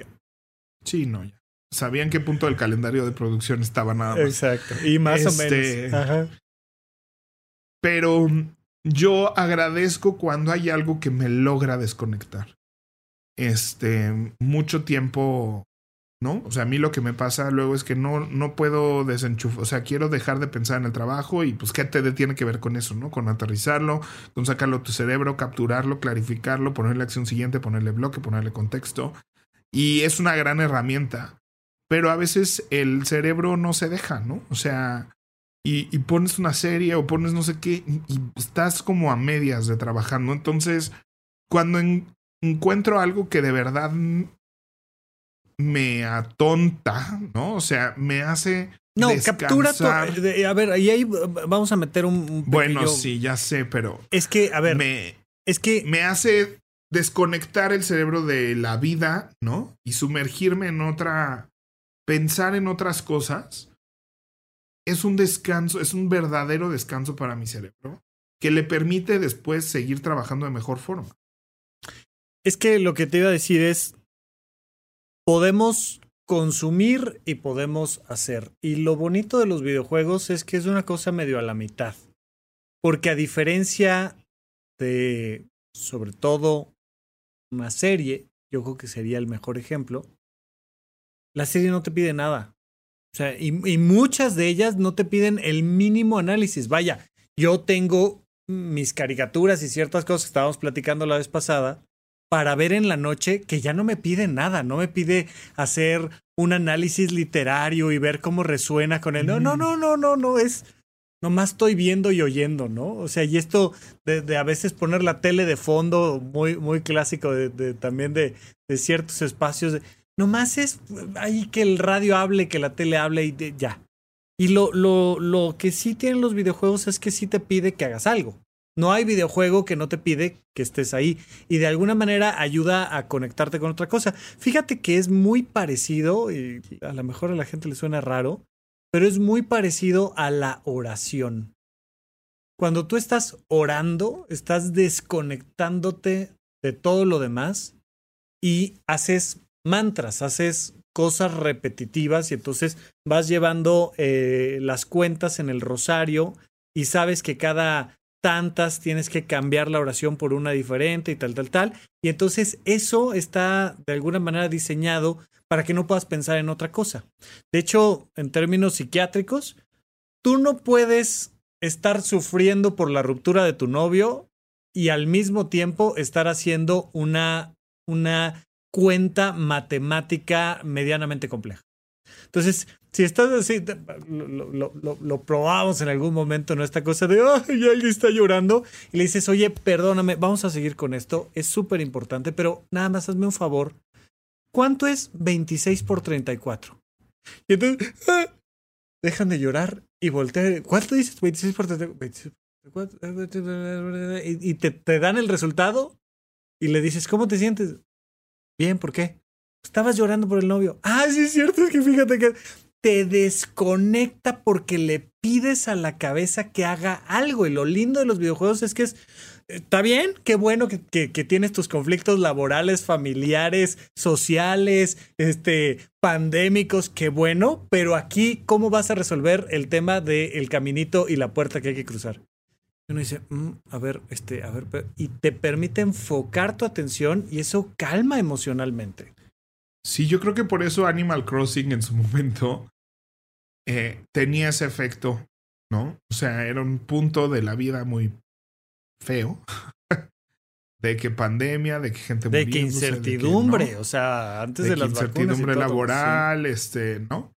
Sí, no, ya. Sabía en qué punto del calendario de producción estaba nada más. Exacto. Y más o este, menos. Ajá. Pero yo agradezco cuando hay algo que me logra desconectar. Este, mucho tiempo ¿no? O sea, a mí lo que me pasa luego es que no, no puedo desenchufar, o sea, quiero dejar de pensar en el trabajo y pues qué te tiene que ver con eso, ¿no? Con aterrizarlo, con sacarlo de tu cerebro, capturarlo, clarificarlo, ponerle acción siguiente, ponerle bloque, ponerle contexto. Y es una gran herramienta, pero a veces el cerebro no se deja, ¿no? O sea, y, y pones una serie o pones no sé qué y, estás como a medias de trabajando. Entonces, cuando encuentro algo que de verdad me atonta, ¿no? O sea, me hace. No, captura todo. A ver, y ahí vamos a meter un. bueno, sí, ya sé, pero. Es que, a ver. Me, es que. Me hace desconectar el cerebro de la vida, ¿no? Y sumergirme en otra. Pensar en otras cosas. Es un descanso, es un verdadero descanso para mi cerebro que le permite después seguir trabajando de mejor forma. Es que lo que te iba a decir es, podemos consumir y podemos hacer. Y lo bonito de los videojuegos es que es una cosa medio a la mitad. Porque a diferencia de, sobre todo, una serie, yo creo que sería el mejor ejemplo, la serie no te pide nada. O sea, y, y muchas de ellas no te piden el mínimo análisis. Vaya, yo tengo mis caricaturas y ciertas cosas que estábamos platicando la vez pasada para ver en la noche que ya no me pide nada, no me pide hacer un análisis literario y ver cómo resuena con él. No, no, no, no, no, no, es nomás estoy viendo y oyendo, ¿no? O sea, y esto de, a veces poner la tele de fondo, muy, muy clásico de, también de, de, ciertos espacios, nomás es ahí que el radio hable, que la tele hable y ya. Y lo, lo, lo que sí tienen los videojuegos es que sí te pide que hagas algo. No hay videojuego que no te pide que estés ahí y de alguna manera ayuda a conectarte con otra cosa. Fíjate que es muy parecido, y a lo mejor a la gente le suena raro, pero es muy parecido a la oración. Cuando tú estás orando, estás desconectándote de todo lo demás y haces mantras, haces cosas repetitivas y entonces vas llevando eh, las cuentas en el rosario y sabes que cada tantas tienes que cambiar la oración por una diferente y tal, tal, tal. Y entonces eso está de alguna manera diseñado para que no puedas pensar en otra cosa. De hecho, en términos psiquiátricos, tú no puedes estar sufriendo por la ruptura de tu novio y al mismo tiempo estar haciendo una, una cuenta matemática medianamente compleja. Entonces, si estás así, lo, probamos en algún momento, ¿no? Esta cosa de, ay, alguien está llorando, y le dices, oye, perdóname, vamos a seguir con esto, es súper importante, pero nada más hazme un favor. ¿Cuánto es 26 por 34? Y entonces, ah, dejan de llorar y voltean. ¿Cuánto dices? 26 por 34. Y, y te, te dan el resultado y le dices, ¿cómo te sientes? Bien, ¿por qué? Estabas llorando por el novio. Ah, sí es cierto, es que fíjate que te desconecta porque le pides a la cabeza que haga algo. Y lo lindo de los videojuegos es que es, está bien, qué bueno que, que, tienes tus conflictos laborales, familiares, sociales, este, pandémicos, qué bueno, pero aquí, ¿cómo vas a resolver el tema del caminito y la puerta que hay que cruzar? uno dice, mm, a ver, este, a ver, y te permite enfocar tu atención y eso calma emocionalmente. Sí, yo creo que por eso Animal Crossing en su momento eh, tenía ese efecto, ¿no? O sea, era un punto de la vida muy feo. (laughs) de que pandemia, de que gente De que incertidumbre, o sea, antes de, de las incertidumbre laboral, este, ¿no?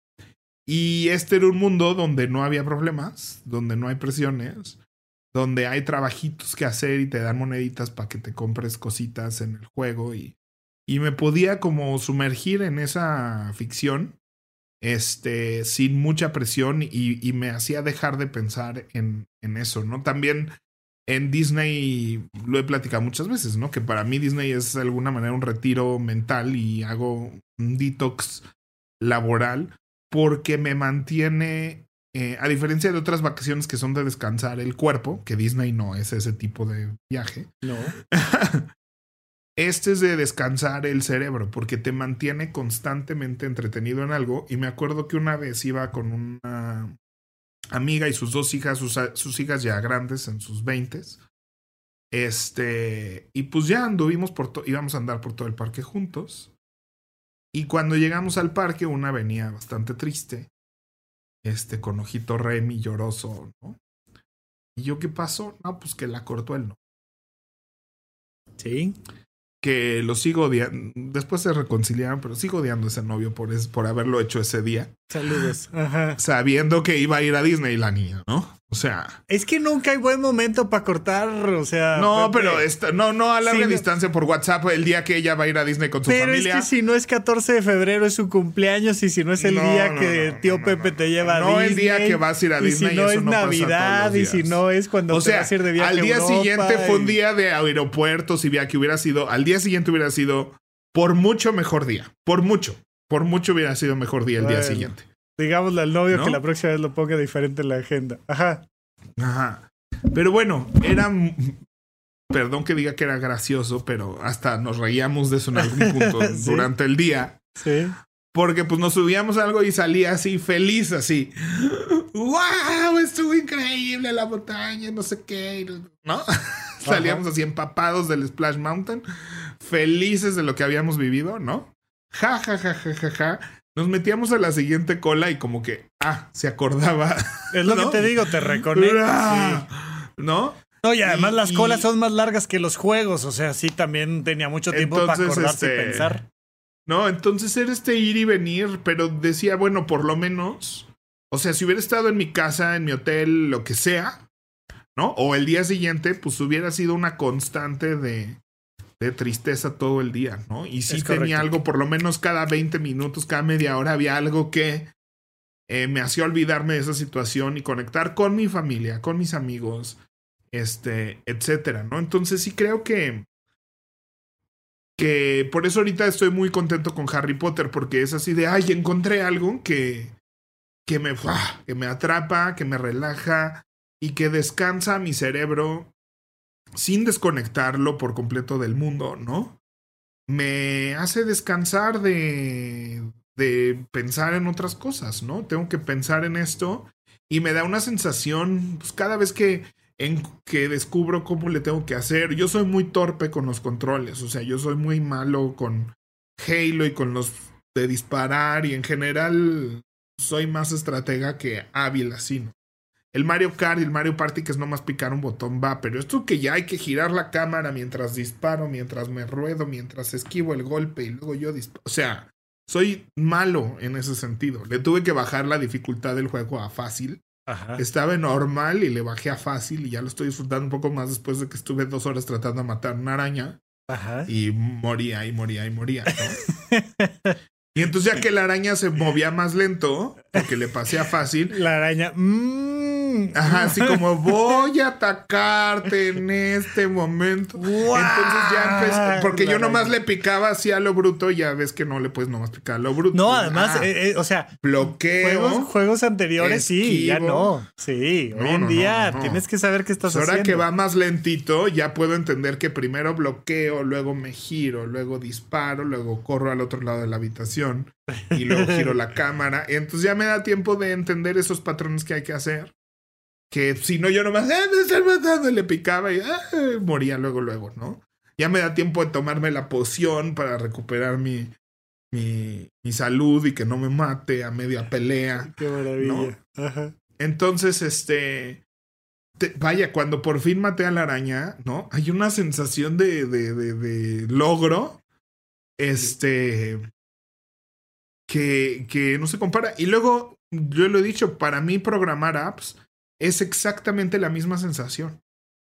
Y este era un mundo donde no había problemas, donde no hay presiones, donde hay trabajitos que hacer y te dan moneditas para que te compres cositas en el juego y, y me podía como sumergir en esa ficción este, sin mucha presión y, me hacía dejar de pensar en, en, eso, ¿no? También en Disney lo he platicado muchas veces, ¿no? Que para mí Disney es de alguna manera un retiro mental y hago un detox laboral porque me mantiene, eh, a diferencia de otras vacaciones que son de descansar el cuerpo, que Disney no es ese tipo de viaje. No. (laughs) Este es de descansar el cerebro porque te mantiene constantemente entretenido en algo. Y me acuerdo que una vez iba con una amiga y sus dos hijas, sus, hijas ya grandes en sus veintes. Este, y pues ya anduvimos por íbamos a andar por todo el parque juntos. Y cuando llegamos al parque, una venía bastante triste, este, con ojito remi lloroso, ¿no? ¿Y yo qué pasó? No, pues que la cortó el no. Sí que lo sigo odiando. Después se reconciliaron, pero sigo odiando a ese novio por, por haberlo hecho ese día. Saludos. (gasps) Sabiendo que iba a ir a Disney la niña, ¿no? O sea. Es que nunca hay buen momento para cortar, o sea. No, pero esta, no, no a larga distancia por WhatsApp el día que ella va a ir a Disney con su familia. Pero es que si no es 14 de febrero es su cumpleaños y si no es el día que tío Pepe te lleva a Disney. No el día que vas a ir a Disney. Y si no es Navidad y si no es cuando o sea, vas a ir de viaje. Al día siguiente fue un día de aeropuertos y vía que hubiera sido. Al día siguiente hubiera sido por mucho mejor día. Por mucho. Por mucho hubiera sido mejor día el día siguiente. Digámosle al novio que la próxima vez lo ponga diferente en la agenda. Ajá. Ajá. Pero bueno, era. Perdón que diga que era gracioso, pero hasta nos reíamos de eso en algún punto (laughs) durante el día. Sí. Porque pues nos subíamos algo y salía así, feliz, así. ¡Wow! Estuvo increíble la montaña, no sé qué. ¿No? (laughs) Salíamos así empapados del Splash Mountain, felices de lo que habíamos vivido, ¿no? Ja, ja, ja, ja, ja, ja. nos metíamos a la siguiente cola y como que, ah, se acordaba. Es lo que te digo, te reconectas. ¿No? No, y además las colas son más largas que los juegos, o sea, sí también tenía mucho tiempo para acordarse y este, pensar. No, entonces era este ir y venir, pero decía, bueno, por lo menos, o sea, si hubiera estado en mi casa, en mi hotel, lo que sea, ¿no? O el día siguiente, pues hubiera sido una constante de, de tristeza todo el día, ¿no? Y sí tenía algo, por lo menos cada 20 minutos, cada media hora había algo que eh, me hacía olvidarme de esa situación y conectar con mi familia, con mis amigos, este, etcétera, ¿no? Entonces sí creo que que por eso ahorita estoy muy contento con Harry Potter porque es así de, ay, encontré algo que que me que me atrapa, que me relaja y que descansa mi cerebro sin desconectarlo por completo del mundo, ¿no? Me hace descansar de, de pensar en otras cosas, ¿no? Tengo que pensar en esto y me da una sensación, pues cada vez que, en, que descubro cómo le tengo que hacer, yo soy muy torpe con los controles, o sea, yo soy muy malo con Halo y con los de disparar y en general soy más estratega que hábil así, ¿no? El Mario Kart y el Mario Party, que es nomás picar un botón, va, pero esto que ya hay que girar la cámara mientras disparo, mientras me ruedo, mientras esquivo el golpe y luego yo disparo. O sea, soy malo en ese sentido. Le tuve que bajar la dificultad del juego a fácil. Estaba en normal y le bajé a fácil y ya lo estoy disfrutando un poco más después de que estuve dos horas tratando de matar una araña. Y moría y moría y moría. y entonces ya que la araña se movía más lento, porque le pasé a fácil. (laughs) La araña... Ajá, así (laughs) como voy a atacarte en este momento. Entonces ya empecé, porque yo nomás le picaba así a lo bruto, ya ves que no le puedes nomás picar a lo bruto. No, además, ah, eh, eh, o sea, bloqueo. Juegos, anteriores, sí, ya no. Sí, hoy en día tienes que saber qué estás haciendo. Ahora que va más lentito, ya puedo entender que primero bloqueo, luego me giro, luego disparo, luego corro al otro lado de la habitación y luego giro la (laughs) cámara. Entonces ya me da tiempo de entender esos patrones que hay que hacer que si no yo nomás, ah, me están matando, y le picaba y ah, moría luego, luego, ¿no? Ya me da tiempo de tomarme la poción para recuperar mi, mi, mi salud y que no me mate a media pelea. (laughs) Qué maravilla. Ajá. Entonces, este, vaya, cuando por fin maté a la araña, ¿no? Hay una sensación de, de, de, de logro, este, que, que no se compara. Y luego, yo lo he dicho, para mí programar apps es exactamente la misma sensación.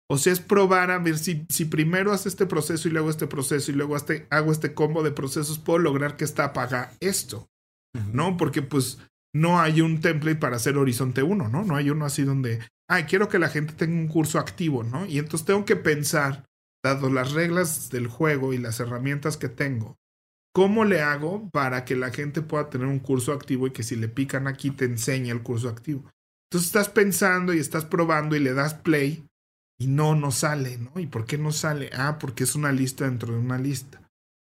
O sea, es probar a ver si, si primero hace este proceso y luego este proceso y luego este, hago este combo de procesos, puedo lograr que esta apaga esto. ¿No? Porque pues no hay un template para hacer Horizonte 1, ¿no? No hay uno así donde, ay, quiero que la gente tenga un curso activo, ¿no? Y entonces tengo que pensar, dado las reglas del juego y las herramientas que tengo, ¿cómo le hago para que la gente pueda tener un curso activo y que si le pican aquí te enseñe el curso activo? Entonces estás pensando y estás probando y le das play y no, no sale, ¿no? ¿Y por qué no sale? Ah, porque es una lista dentro de una lista.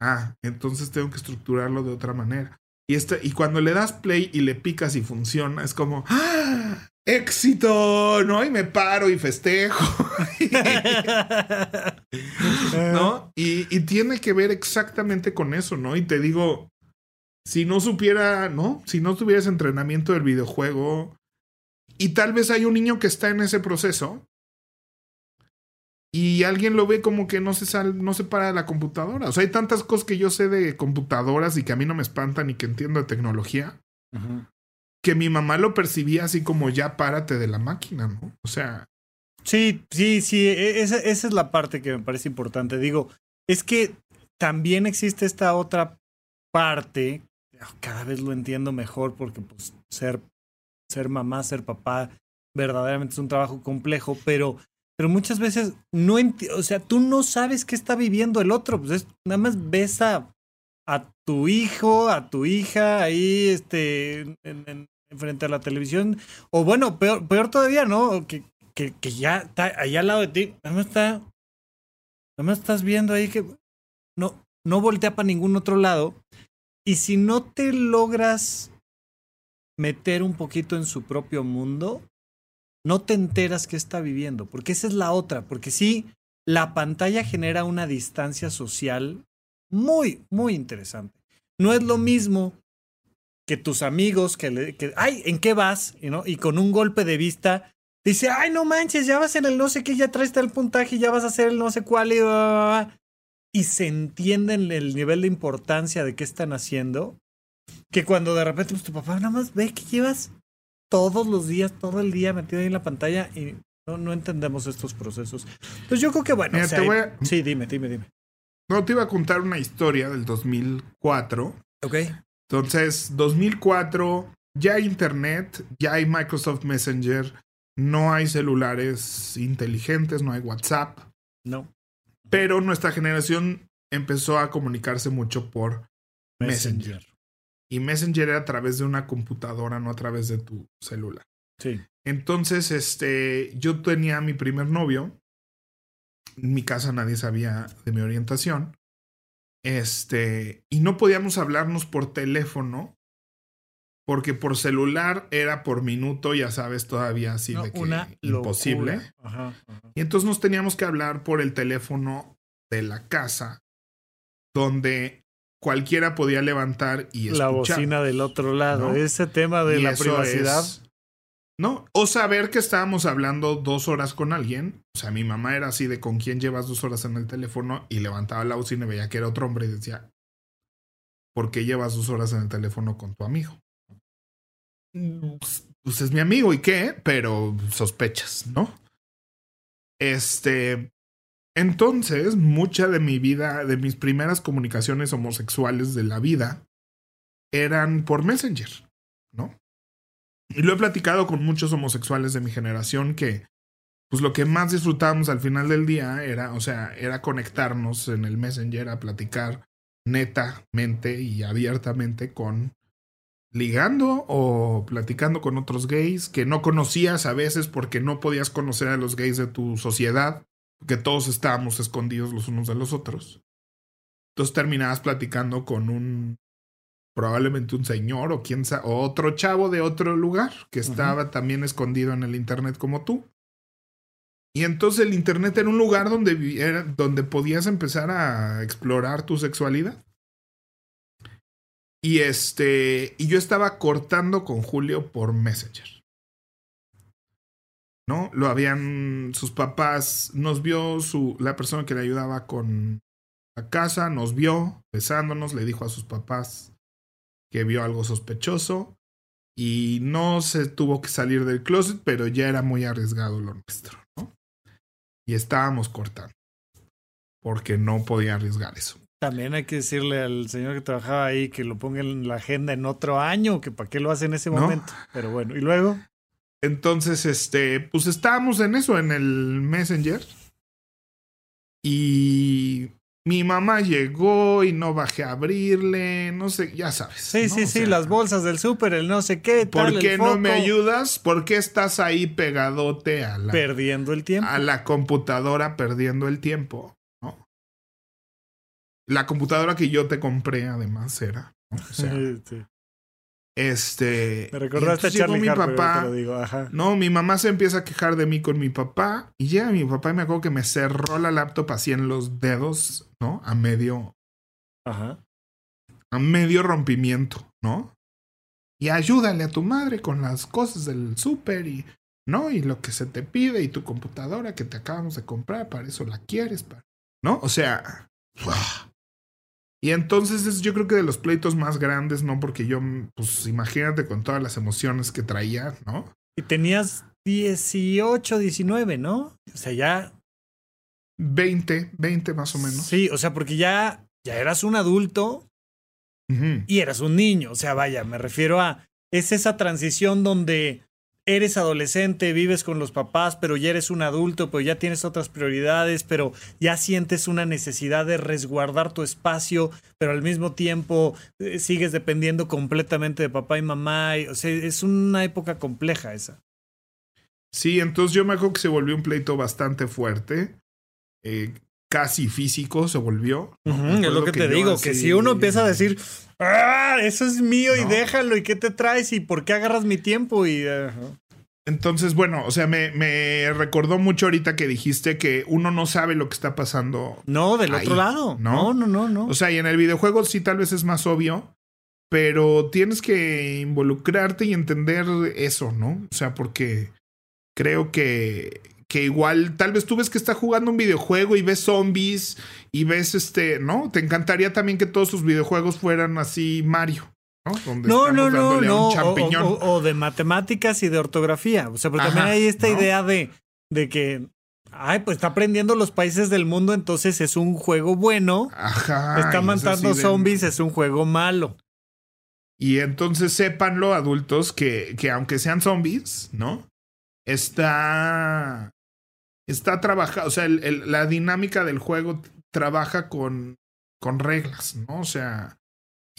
Ah, entonces tengo que estructurarlo de otra manera. Y, este, y cuando le das play y le picas y funciona, es como, ¡Ah! ¡Éxito! ¿No? Y me paro y festejo. (laughs) ¿No? Y, y tiene que ver exactamente con eso, ¿no? Y te digo, si no supiera, ¿no? Si no tuvieras entrenamiento del videojuego, y tal vez hay un niño que está en ese proceso y alguien lo ve como que no se sal, no se para de la computadora. O sea, hay tantas cosas que yo sé de computadoras y que a mí no me espantan y que entiendo de tecnología. Que mi mamá lo percibía así como ya párate de la máquina, ¿no? O sea. Sí, sí, sí. E, esa, esa es la parte que me parece importante. Digo, es que también existe esta otra parte. Cada vez lo entiendo mejor porque pues ser ser mamá, ser papá, verdaderamente es un trabajo complejo, pero, pero muchas veces no, o sea, tú no sabes qué está viviendo el otro, pues nada más ves a, a tu hijo, a tu hija ahí, este, en, frente a la televisión, o bueno, peor, peor todavía, ¿no? Que, que, que ya está ahí al lado de ti, nada más está, nada más estás viendo ahí que no, no voltea para ningún otro lado, y si no te logras meter un poquito en su propio mundo, no te enteras qué está viviendo, porque esa es la otra, porque sí, la pantalla genera una distancia social muy, muy interesante. No es lo mismo que tus amigos, que, le, ay, ¿en qué vas? ¿no? Y con un golpe de vista dice, ay, no manches, ya vas en el no sé qué, ya traes el puntaje, ya vas a hacer el no sé cuál. Y, y se entiende el nivel de importancia de qué están haciendo. Que cuando de repente pues, tu papá nada más ve que llevas todos los días, todo el día metido ahí en la pantalla y no, no entendemos estos procesos. Entonces yo creo que bueno. Sí, dime, dime, dime. No, te iba a contar una historia del 2004. Ok. Entonces, 2004, ya hay Internet, ya hay Microsoft Messenger, no hay celulares inteligentes, no hay WhatsApp. No. Pero nuestra generación empezó a comunicarse mucho por Messenger. Y Messenger era a través de una computadora, no a través de tu celular. Sí. Entonces, este, yo tenía mi primer novio. En mi casa nadie sabía de mi orientación. Este, y no podíamos hablarnos por teléfono porque por celular era por minuto, ya sabes, todavía así de que una imposible. Y entonces nos teníamos que hablar por el teléfono de la casa, donde cualquiera podía levantar y escuchar. La bocina del otro lado. Ese tema de la privacidad. ¿No? O saber que estábamos hablando dos horas con alguien. O sea, mi mamá era así de con quién llevas dos horas en el teléfono y levantaba la bocina y veía que era otro hombre y decía, ¿por qué llevas dos horas en el teléfono con tu amigo? Pues, pues, es mi amigo y qué, pero sospechas, ¿no? Este, entonces, mucha de mi vida, de mis primeras comunicaciones homosexuales de la vida, eran por Messenger, ¿no? Y lo he platicado con muchos homosexuales de mi generación que, pues lo que más disfrutábamos al final del día era, o sea, era conectarnos en el Messenger a platicar netamente y abiertamente con ligando o platicando con otros gays que no conocías a veces porque no podías conocer a los gays de tu sociedad, que todos estábamos escondidos los unos de los otros. Entonces terminabas platicando con un probablemente un señor o quién sabe, o otro chavo de otro lugar que estaba también escondido en el internet como tú. Y entonces el internet era un lugar donde, era, donde podías empezar a explorar tu sexualidad. Y este, y yo estaba cortando con Julio por Messenger. ¿No? Lo habían, sus papás, nos vio su, la persona que le ayudaba con la casa, nos vio besándonos, le dijo a sus papás que vio algo sospechoso y no se tuvo que salir del closet, pero ya era muy arriesgado lo nuestro, ¿no? Y estábamos cortando, porque no podía arriesgar eso. También hay que decirle al señor que trabajaba ahí que lo ponga en la agenda en otro año, que para qué lo hace en ese momento. Pero bueno, ¿y luego? Entonces, este, pues estábamos en eso, en el Messenger. Y mi mamá llegó y no bajé a abrirle, no sé, ya sabes. Sí, sí, sí, las bolsas del súper, el no sé qué. ¿Por qué no me ayudas? ¿Por qué estás ahí pegadote a la... Perdiendo el tiempo. A la computadora perdiendo el tiempo. La computadora que yo te compré, además, era. (laughs) Este. Me recordaste a Charlie mi papá. No, mi mamá se empieza a quejar de mí con mi papá. Y llega mi papá y me acuerdo que me cerró la laptop así en los dedos, ¿no? A medio. Ajá. A medio rompimiento, ¿no? Y ayúdale a tu madre con las cosas del súper y. ¿No? Y lo que se te pide y tu computadora que te acabamos de comprar, para eso la quieres, ¿no? O sea. Y entonces yo creo que de los pleitos más grandes, ¿no? Porque yo, pues imagínate con todas las emociones que traía, ¿no? Y tenías 18, 19, ¿no? O sea, ya... 20, 20 más o menos. Sí, o sea, porque ya, ya eras un adulto y eras un niño. O sea, vaya, me refiero a... Es esa transición donde eres adolescente, vives con los papás, pero ya eres un adulto, pero ya tienes otras prioridades, pero ya sientes una necesidad de resguardar tu espacio, pero al mismo tiempo eh, sigues dependiendo completamente de papá y mamá. o sea, es una época compleja esa. Sí, entonces yo me acuerdo que se volvió un pleito bastante fuerte. Eh, casi físico se volvió. es lo que, te digo, que si uno empieza a decir, ah, eso es mío y déjalo, y qué te traes y por qué agarras mi tiempo y... Entonces, bueno, o sea, me, me, recordó mucho ahorita que dijiste que uno no sabe lo que está pasando. No, del otro lado. ¿no? no, no, no, O sea, y en el videojuego sí tal vez es más obvio, pero tienes que involucrarte y entender eso, ¿no? O sea, porque creo que, que igual tal vez tú ves que está jugando un videojuego y ves zombies y ves este, ¿no? Te encantaría también que todos tus videojuegos fueran así Mario. ¿no? no, no, no, O, de matemáticas y de ortografía. O sea, pero también hay esta idea de, de que, ay, pues está aprendiendo los países del mundo, entonces es un juego bueno. Ajá. Está matando zombies, es un juego malo. Y entonces sépanlo, adultos, que, que aunque sean zombies, ¿no? Está. Está trabajado. O sea, la dinámica del juego trabaja con, con reglas, ¿no? O sea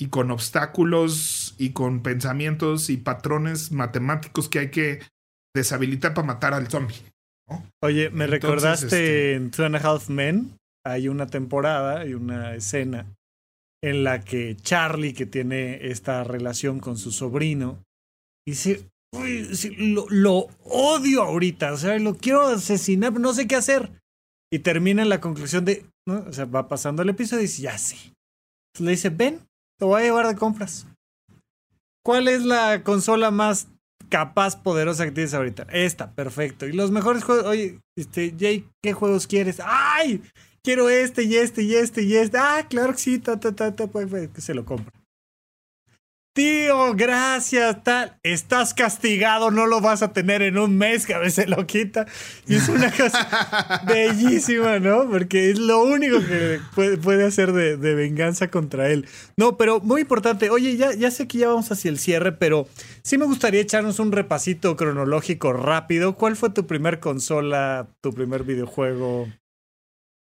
y con obstáculos y con pensamientos y patrones matemáticos que hay que deshabilitar para matar al zombie. Oye, me recordaste este en Two and a Half Men, hay una temporada y una escena en la que Charlie, que tiene esta relación con su sobrino, dice, Uy, lo, odio ahorita, o sea, lo quiero asesinar, no sé qué hacer. Y termina en la conclusión de, ¿no? o sea, va pasando el episodio y dice, ya sé. le dice, ven, te voy a llevar de compras. ¿Cuál es la consola más capaz, poderosa que tienes ahorita? Esta, perfecto. Y los mejores juegos, oye, este, ¿qué juegos quieres? ¡Ay! Quiero este y este y este y este. Ah, claro que sí, ta, ta, ta, ta, pues, pues que se lo compra. Tío, gracias, tal. Estás castigado, no lo vas a tener en un mes, que a veces lo quita. Y es una cosa (laughs) bellísima, ¿no? Porque es lo único que puede, hacer de, venganza contra él. No, pero muy importante. Oye, ya, ya sé que ya vamos hacia el cierre, pero sí me gustaría echarnos un repasito cronológico rápido. ¿Cuál fue tu primer consola, tu primer videojuego?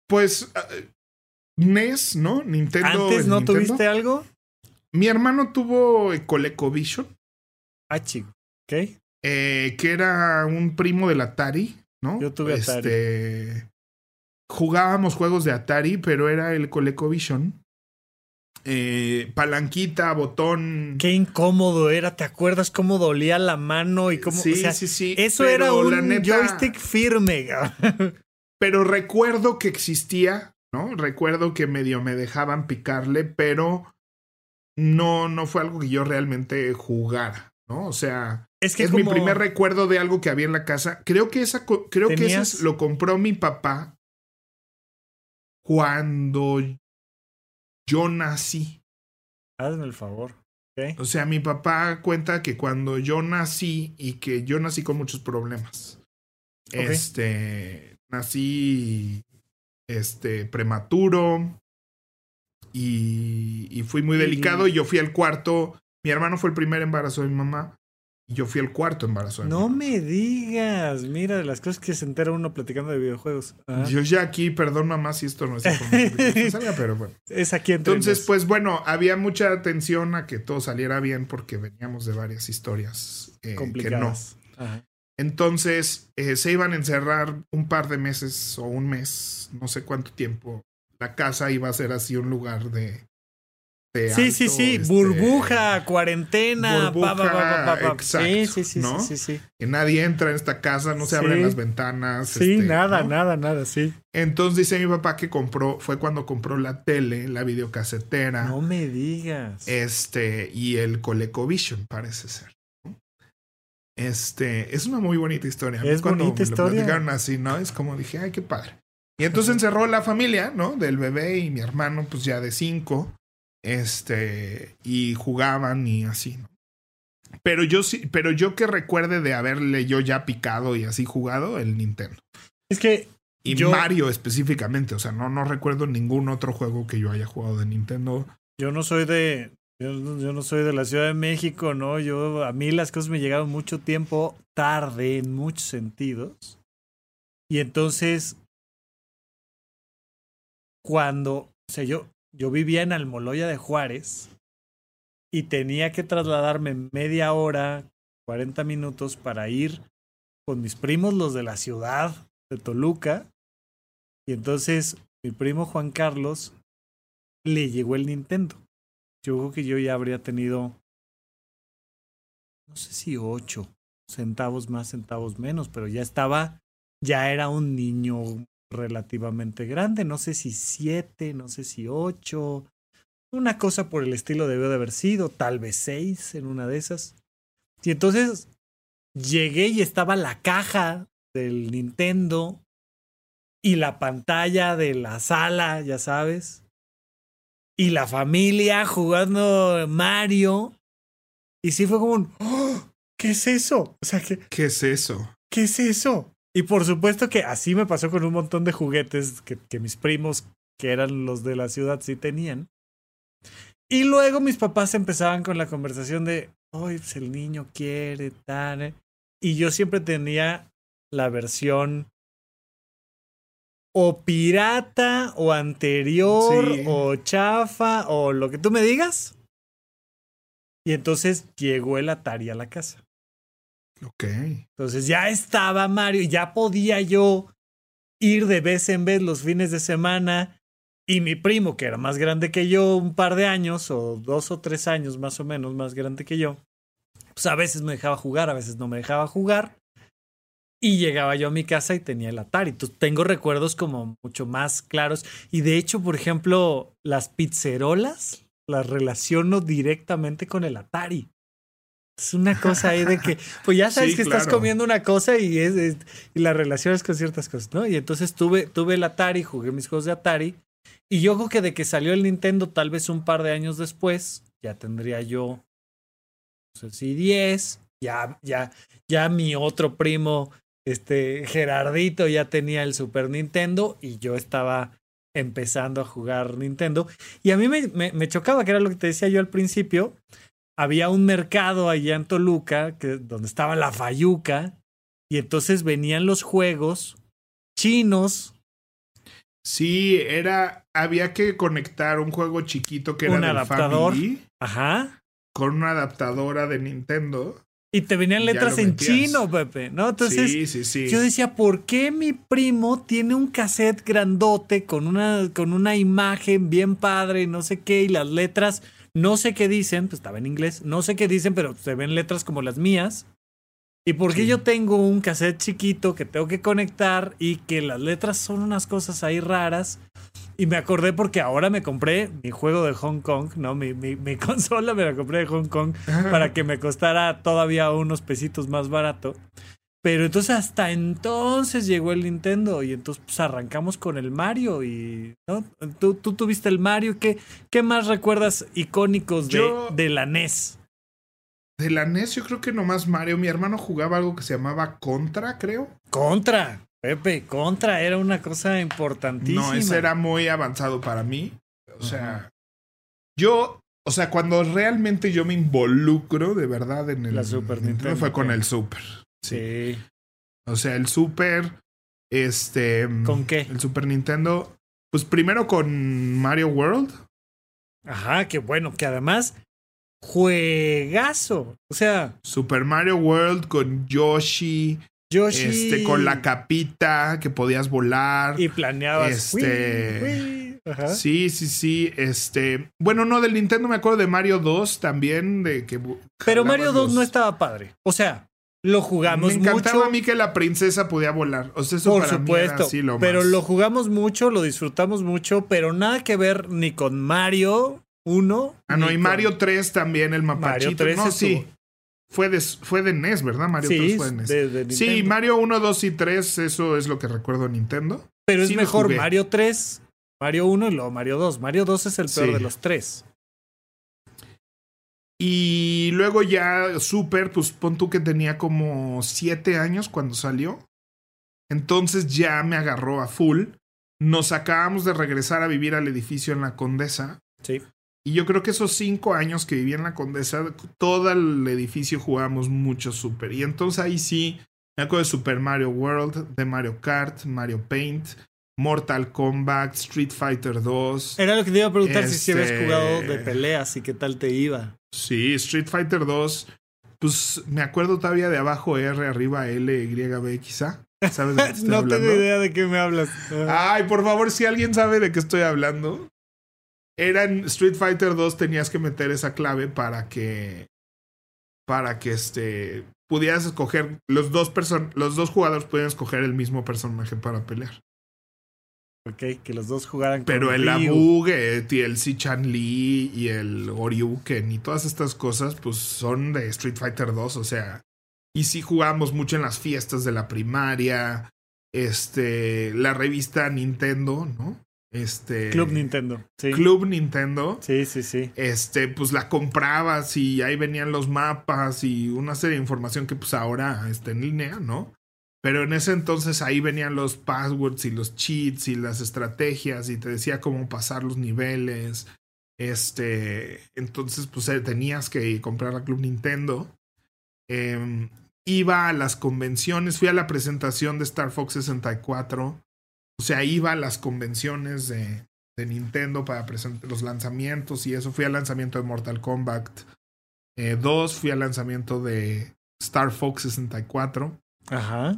Pues eh, NES, ¿no? Nintendo. ¿Antes no tuviste algo? Mi hermano tuvo ColecoVision. Ah, chico. ¿Ok? Eh, que era un primo del Atari, ¿no? Yo tuve Atari. Este, jugábamos juegos de Atari, pero era el ColecoVision. Eh, palanquita, botón. Qué incómodo era, ¿te acuerdas cómo dolía la mano y cómo? Sí, sí, sí. Eso era un joystick firme. pero recuerdo que existía, ¿no? Recuerdo que medio me dejaban picarle, pero no, no fue algo que yo realmente jugara, ¿no? O sea, es, que es mi primer recuerdo de algo que había en la casa. Creo que esa, creo que ese lo compró mi papá cuando yo nací. Hazme el favor. O sea, mi papá cuenta que cuando yo nací y que yo nací con muchos problemas. Este, nací este prematuro, y, fui muy delicado y yo fui al cuarto. Mi hermano fue el primer embarazo de mi mamá y yo fui el cuarto embarazo de no mi mamá. No me digas, mira, de las cosas que se entera uno platicando de videojuegos. Yo ya aquí, perdón mamá si esto no es información pero bueno. (laughs) Es aquí Entonces, pues bueno, había mucha atención a que todo saliera bien porque veníamos de varias historias eh, Complicadas. que no. Entonces, eh, se iban a encerrar un par de meses o un mes, no sé cuánto tiempo, la casa iba a ser así un lugar de... sí, sí, sí, este, burbuja, cuarentena, burbuja, exacto, sí, sí, sí, ¿no? sí, sí, Que nadie entra en esta casa, no se abren las ventanas. Sí, este, nada, nada, nada, sí. Entonces dice mi papá que compró, fue cuando compró la tele, la videocasetera. No me digas. Este, y el ColecoVision, parece ser. Este, es una muy bonita historia. Es bonita historia. Lo así, ¿no? Es como dije, ay, qué padre. Y entonces encerró la familia, ¿no? Del bebé y mi hermano, pues ya de cinco. Este, y jugaban y así, ¿no? Pero yo sí, pero yo que recuerde de haberle yo ya picado y así jugado el Nintendo. Es que. Y Mario específicamente, o sea, no, no recuerdo ningún otro juego que yo haya jugado de Nintendo. Yo no soy de. Yo, yo, no soy de la Ciudad de México, ¿no? Yo, a mí las cosas me llegaron mucho tiempo tarde en muchos sentidos. Y entonces cuando, o sea, yo, yo vivía en Almoloya de Juárez y tenía que trasladarme media hora, 40 minutos para ir con mis primos, los de la ciudad de Toluca. Y entonces mi primo Juan Carlos le llegó el Nintendo. Yo creo que yo ya habría tenido, no sé si ocho centavos más, centavos menos, pero ya estaba, ya era un niño relativamente grande, no sé si siete, no sé si ocho, Una cosa por el estilo debió de haber sido, tal vez seis en una de esas. Y entonces llegué y estaba la caja del Nintendo y la pantalla de la sala, ya sabes. Y la familia jugando Mario. Y sí fue como un, ¡Oh! ¿qué es eso? O sea, ¿qué, ¿qué es eso? ¿Qué es eso? Y por supuesto que así me pasó con un montón de juguetes que, que mis primos, que eran los de la ciudad, sí tenían. Y luego mis papás empezaban con la conversación de, hoy pues el niño quiere, tal. ¿eh?". Y yo siempre tenía la versión o pirata o anterior o chafa o lo que tú me digas. Y entonces llegó el Atari a la casa. Ok. Entonces ya estaba Mario ya podía yo ir de vez en vez los fines de semana. Y mi primo, que era más grande que yo, un par de años, o dos o tres años más o menos más grande que yo, pues a veces me dejaba jugar, a veces no me dejaba jugar. Y llegaba yo a mi casa y tenía el Atari. Tengo recuerdos como mucho más claros. Y de hecho, por ejemplo, las pizzerolas las relaciono directamente con el Atari. Es una cosa ahí de que, (laughs) pues ya sabes que estás comiendo una cosa y, es, y la relaciones con ciertas cosas, ¿no? Y entonces tuve, tuve el Atari, jugué mis juegos de Atari. Y yo creo que de que salió el Nintendo, tal vez un par de años después, ya tendría yo, no sé si 10, ya, ya, ya mi otro primo este Gerardito ya tenía el Super Nintendo y yo estaba empezando a jugar Nintendo. Y a mí me, me, chocaba, que era lo que te decía yo al principio. Había un mercado allá en Toluca, que, donde estaba la Fayuca, y entonces venían los juegos chinos. Sí, era. Había que conectar un juego chiquito que era un adaptador. Ajá. Con una adaptadora de Nintendo. Y te venían letras en chino, Pepe, ¿no? Entonces, sí, sí, sí. yo decía, ¿por qué mi primo tiene un cassette grandote con una, con una imagen bien padre y no sé qué, y las letras, no sé qué dicen, pues estaba en inglés, no sé qué dicen, pero se ven letras como las mías. ¿Y por qué yo tengo un cassette chiquito que tengo que conectar y que las letras son unas cosas ahí raras? Y me acordé porque ahora me compré mi juego de Hong Kong, ¿no? Mi, mi, mi (laughs) consola me la compré de Hong Kong (laughs) para que me costara todavía unos pesitos más barato. Pero entonces hasta entonces llegó el Nintendo y entonces pues arrancamos con el Mario y ¿no? ¿Tú, tú tuviste el Mario, ¿qué, qué más recuerdas icónicos de, de la NES? De la NES yo creo que nomás Mario, mi hermano jugaba algo que se llamaba Contra, creo. Contra, Pepe, contra era una cosa importantísima. No, ese era muy avanzado para mí. O sea, yo, o sea, cuando realmente yo me involucro de verdad en el La Super Nintendo, fue con el Super. Sí. O sea, el Super, este. ¿Con qué? El Super Nintendo, pues primero con Mario World. Ajá, qué bueno, que además juegazo. O sea, Super Mario World con Yoshi, Yoshi. Este, con la capita que podías volar. Y planeabas. Este. Sí, sí, sí. Este. Bueno, no, del Nintendo me acuerdo de Mario 2 también. De que Pero Mario 2 no estaba padre. O sea, lo jugamos mucho. Me encantaba a mí que la princesa podía volar. O sea, eso Por para supuesto. Mí lo pero lo jugamos mucho, lo disfrutamos mucho, pero nada que ver ni con Mario 1. Ah, no, y Mario 3 también, el mapachito. Mario 3 no, sí. Fue de, fue de NES, ¿verdad? Mario sí, 3 fue de NES. sí, Mario 1, 2 y 3, eso es lo que recuerdo de Nintendo. Pero es mejor Mario 3, Mario 1 y luego Mario 2. Mario 2 es el peor de los tres. Y luego ya Super, pues pon tú que tenía como 7 años cuando salió. Entonces ya me agarró a full. Nos acabamos de regresar a vivir al edificio en la Condesa. Sí. Y yo creo que esos cinco años que viví en la Condesa, todo el edificio jugábamos mucho Super. Y entonces ahí sí, me acuerdo de Super Mario World, de Mario Kart, Mario Paint, Mortal Kombat, Street Fighter 2. Era lo que te iba a preguntar si, si habías este jugado de peleas y qué tal te iba. Sí, Street Fighter 2. Pues me acuerdo todavía de abajo R, arriba L, Y, B, quizá. ¿Sabes de qué (laughs) estoy no hablando? tengo idea de qué me hablas. Ay, por favor, si alguien sabe de qué estoy hablando era en Street Fighter 2 tenías que meter esa clave para que para que este pudieras escoger los dos person los dos jugadores podían escoger el mismo personaje para pelear. Ok, que los dos jugaran Pero el Abu, el Si Chan Lee y el Oryuken y todas estas cosas, pues son de Street Fighter 2, o sea. Y sí jugamos mucho en las fiestas de la primaria. Este, la revista Nintendo, ¿no? Este. Club Nintendo. Sí. Club Nintendo. Sí, sí, sí. Este, pues la comprabas y ahí venían los mapas y una serie de información que pues ahora está en línea, ¿no? Pero en ese entonces ahí venían los passwords y los cheats y las estrategias y te decía cómo pasar los niveles. Este, entonces pues eh, tenías que comprar la Club Nintendo. Em, iba a las convenciones, fui a la presentación de Star Fox 64. O sea, iba a las convenciones de, de Nintendo para presentar los lanzamientos y eso. Fui al lanzamiento de Mortal Kombat 2, eh, fui al lanzamiento de Star Fox 64. Ajá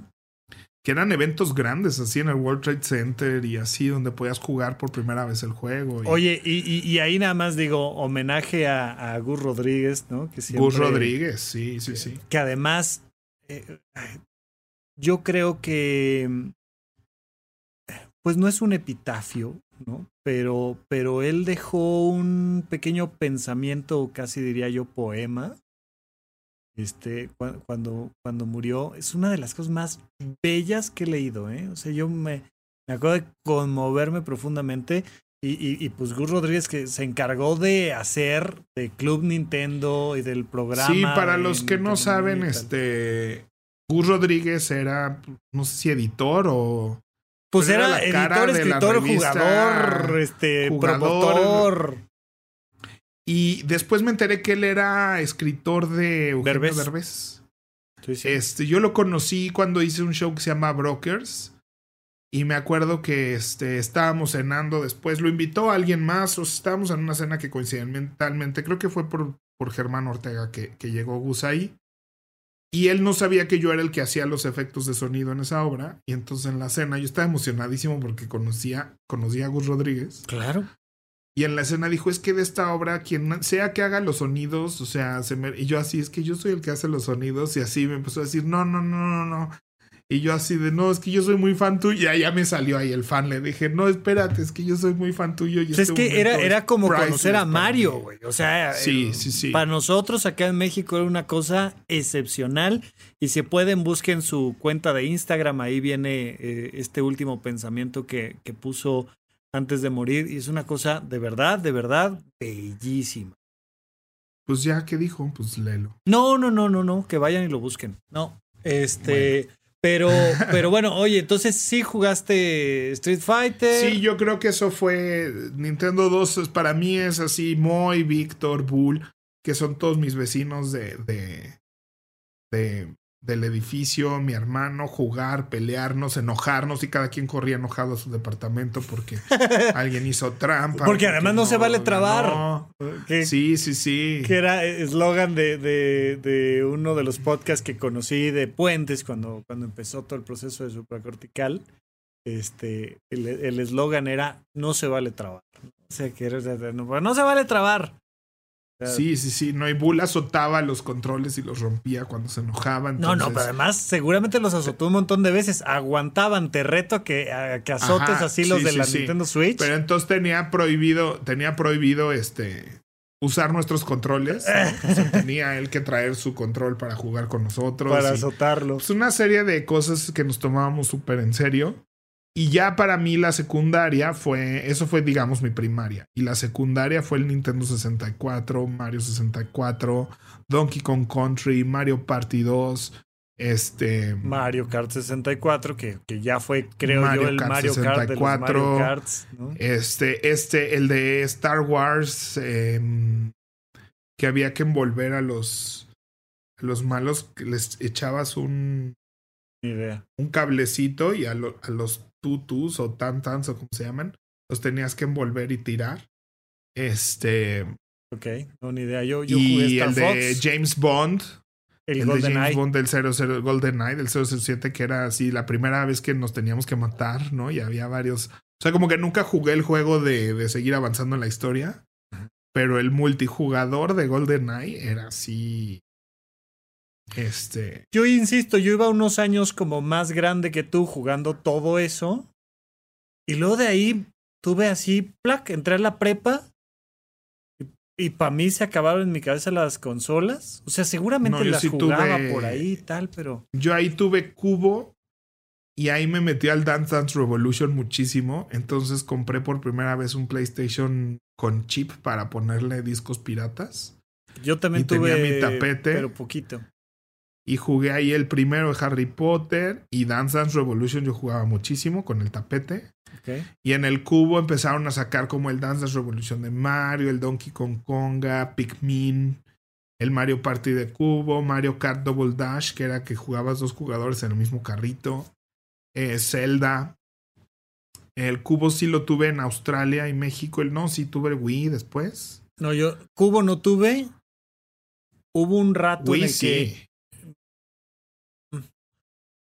que eran eventos grandes, así en el World Trade Center y así, donde podías jugar por primera vez el juego. Oye, y, ahí nada más digo, homenaje a, Gus Rodríguez, ¿no? Que Gus Rodríguez, sí, sí, sí. Que además, eh, yo creo que, pues no es un epitafio, ¿no? Pero, pero él dejó un pequeño pensamiento, casi diría yo, poema, este, cuando, cuando murió, es una de las cosas más bellas que he leído, ¿eh? O sea, yo me, me acuerdo de conmoverme profundamente. Y, y, y, pues Gus Rodríguez que se encargó de hacer de Club Nintendo y del programa. Sí, para los que no saben, este Gus Rodríguez era, no sé si editor o. Pues era, editor, escritor, jugador, este, promotor. Y después me enteré que él era escritor de Eugenio Derbez. Este, yo lo conocí cuando hice un show que se llama Brokers. Y me acuerdo que este, estábamos cenando después. Lo invitó a alguien más. O estábamos en una cena que coincidentalmente, creo que fue por, por Germán Ortega que, que llegó Gus ahí. Y él no sabía que yo era el que hacía los efectos de sonido en esa obra. Y entonces en la cena yo estaba emocionadísimo porque conocía, conocía a Gus Rodríguez. Claro. Y en la escena dijo, es que de esta obra, quien sea que haga los sonidos, o sea, se me... y yo así, es que yo soy el que hace los sonidos, y así me empezó a decir, no, no, no, no, no. Y yo así de, no, es que yo soy muy fan tuyo. Y ya me salió ahí el fan. Le dije, no, espérate, es que yo soy muy fan tuyo. Y este es que era, era como conocer a Mario, güey. O sea, sí, sí, sí. para nosotros acá en México era una cosa excepcional. Y si pueden, busquen su cuenta de Instagram. Ahí viene eh, este último pensamiento que, que puso antes de morir y es una cosa de verdad, de verdad bellísima. Pues ya, ¿qué dijo? Pues léelo. No, no, no, no, no, que vayan y lo busquen. No, este, pero, (laughs) pero bueno, oye, entonces sí jugaste Street Fighter. Sí, yo creo que eso fue Nintendo 2, para mí es así, Moy, Víctor, Bull, que son todos mis vecinos de, de, de del edificio, mi hermano, jugar, pelearnos, enojarnos y cada quien corría enojado a su departamento porque (laughs) alguien hizo trampa. Porque, además no, se vale trabar. sí, sí, sí. Que era eslogan de, de, de, uno de los podcasts que conocí de Puentes cuando, cuando empezó todo el proceso de supracortical. Este, el eslogan era no se vale trabar. O sea, que no se vale trabar. Sí, sí, sí. No, y Bull azotaba los controles y los rompía cuando se enojaban. No, no, pero además seguramente los azotó un montón de veces. Aguantaban, te reto que, que azotes así los de la Nintendo Switch. Pero entonces tenía prohibido, tenía prohibido este usar nuestros controles. (laughs) tenía él que traer su control para jugar con nosotros. Para azotarlo. Es una serie de cosas que nos tomábamos súper en serio. Y ya para mí la secundaria fue, eso fue digamos mi primaria. Y la secundaria fue el Nintendo 64, Mario 64, Donkey Kong Country, Mario Party 2, este... Mario Kart 64, que, que ya fue, creo yo, el Mario Kart de los Mario Karts, Este, este, el de Star Wars, em, que había que envolver a los, a los malos, que les echabas un... Idea. Un cablecito y a, a los tutus o tantans o como se llaman, los tenías que envolver y tirar. Este. Ok, no, ni idea. Yo, yo y el de James Bond. El, de James Bond del 00, Golden del 007, que era así la primera vez que nos teníamos que matar, ¿no? Y había varios. O sea, como que nunca jugué el juego de, de seguir avanzando en la historia. Pero el multijugador de GoldenEye era así este. Yo insisto, yo iba unos años como más grande que tú jugando todo eso. Y luego de ahí tuve así, plac, entré a la prepa y, para mí se acabaron en mi cabeza las consolas. O sea, seguramente las jugaba por ahí y tal, pero... Yo ahí tuve cubo y ahí me metí al Dance Dance Revolution muchísimo. Entonces compré por primera vez un PlayStation con chip para ponerle discos piratas. Yo también tuve mi tapete. Pero poquito. Y jugué ahí el primero de Harry Potter y Dance Dance Revolution yo jugaba muchísimo con el tapete. Y en el cubo empezaron a sacar como el Dance Dance Revolution de Mario, el Donkey Kong Konga, Pikmin, el Mario Party de cubo, Mario Kart Double Dash, que era que jugabas dos jugadores en el mismo carrito, eh, Zelda. El cubo sí lo tuve en Australia y México. El no, sí tuve el Wii después. No, yo cubo no tuve. Hubo un rato en el que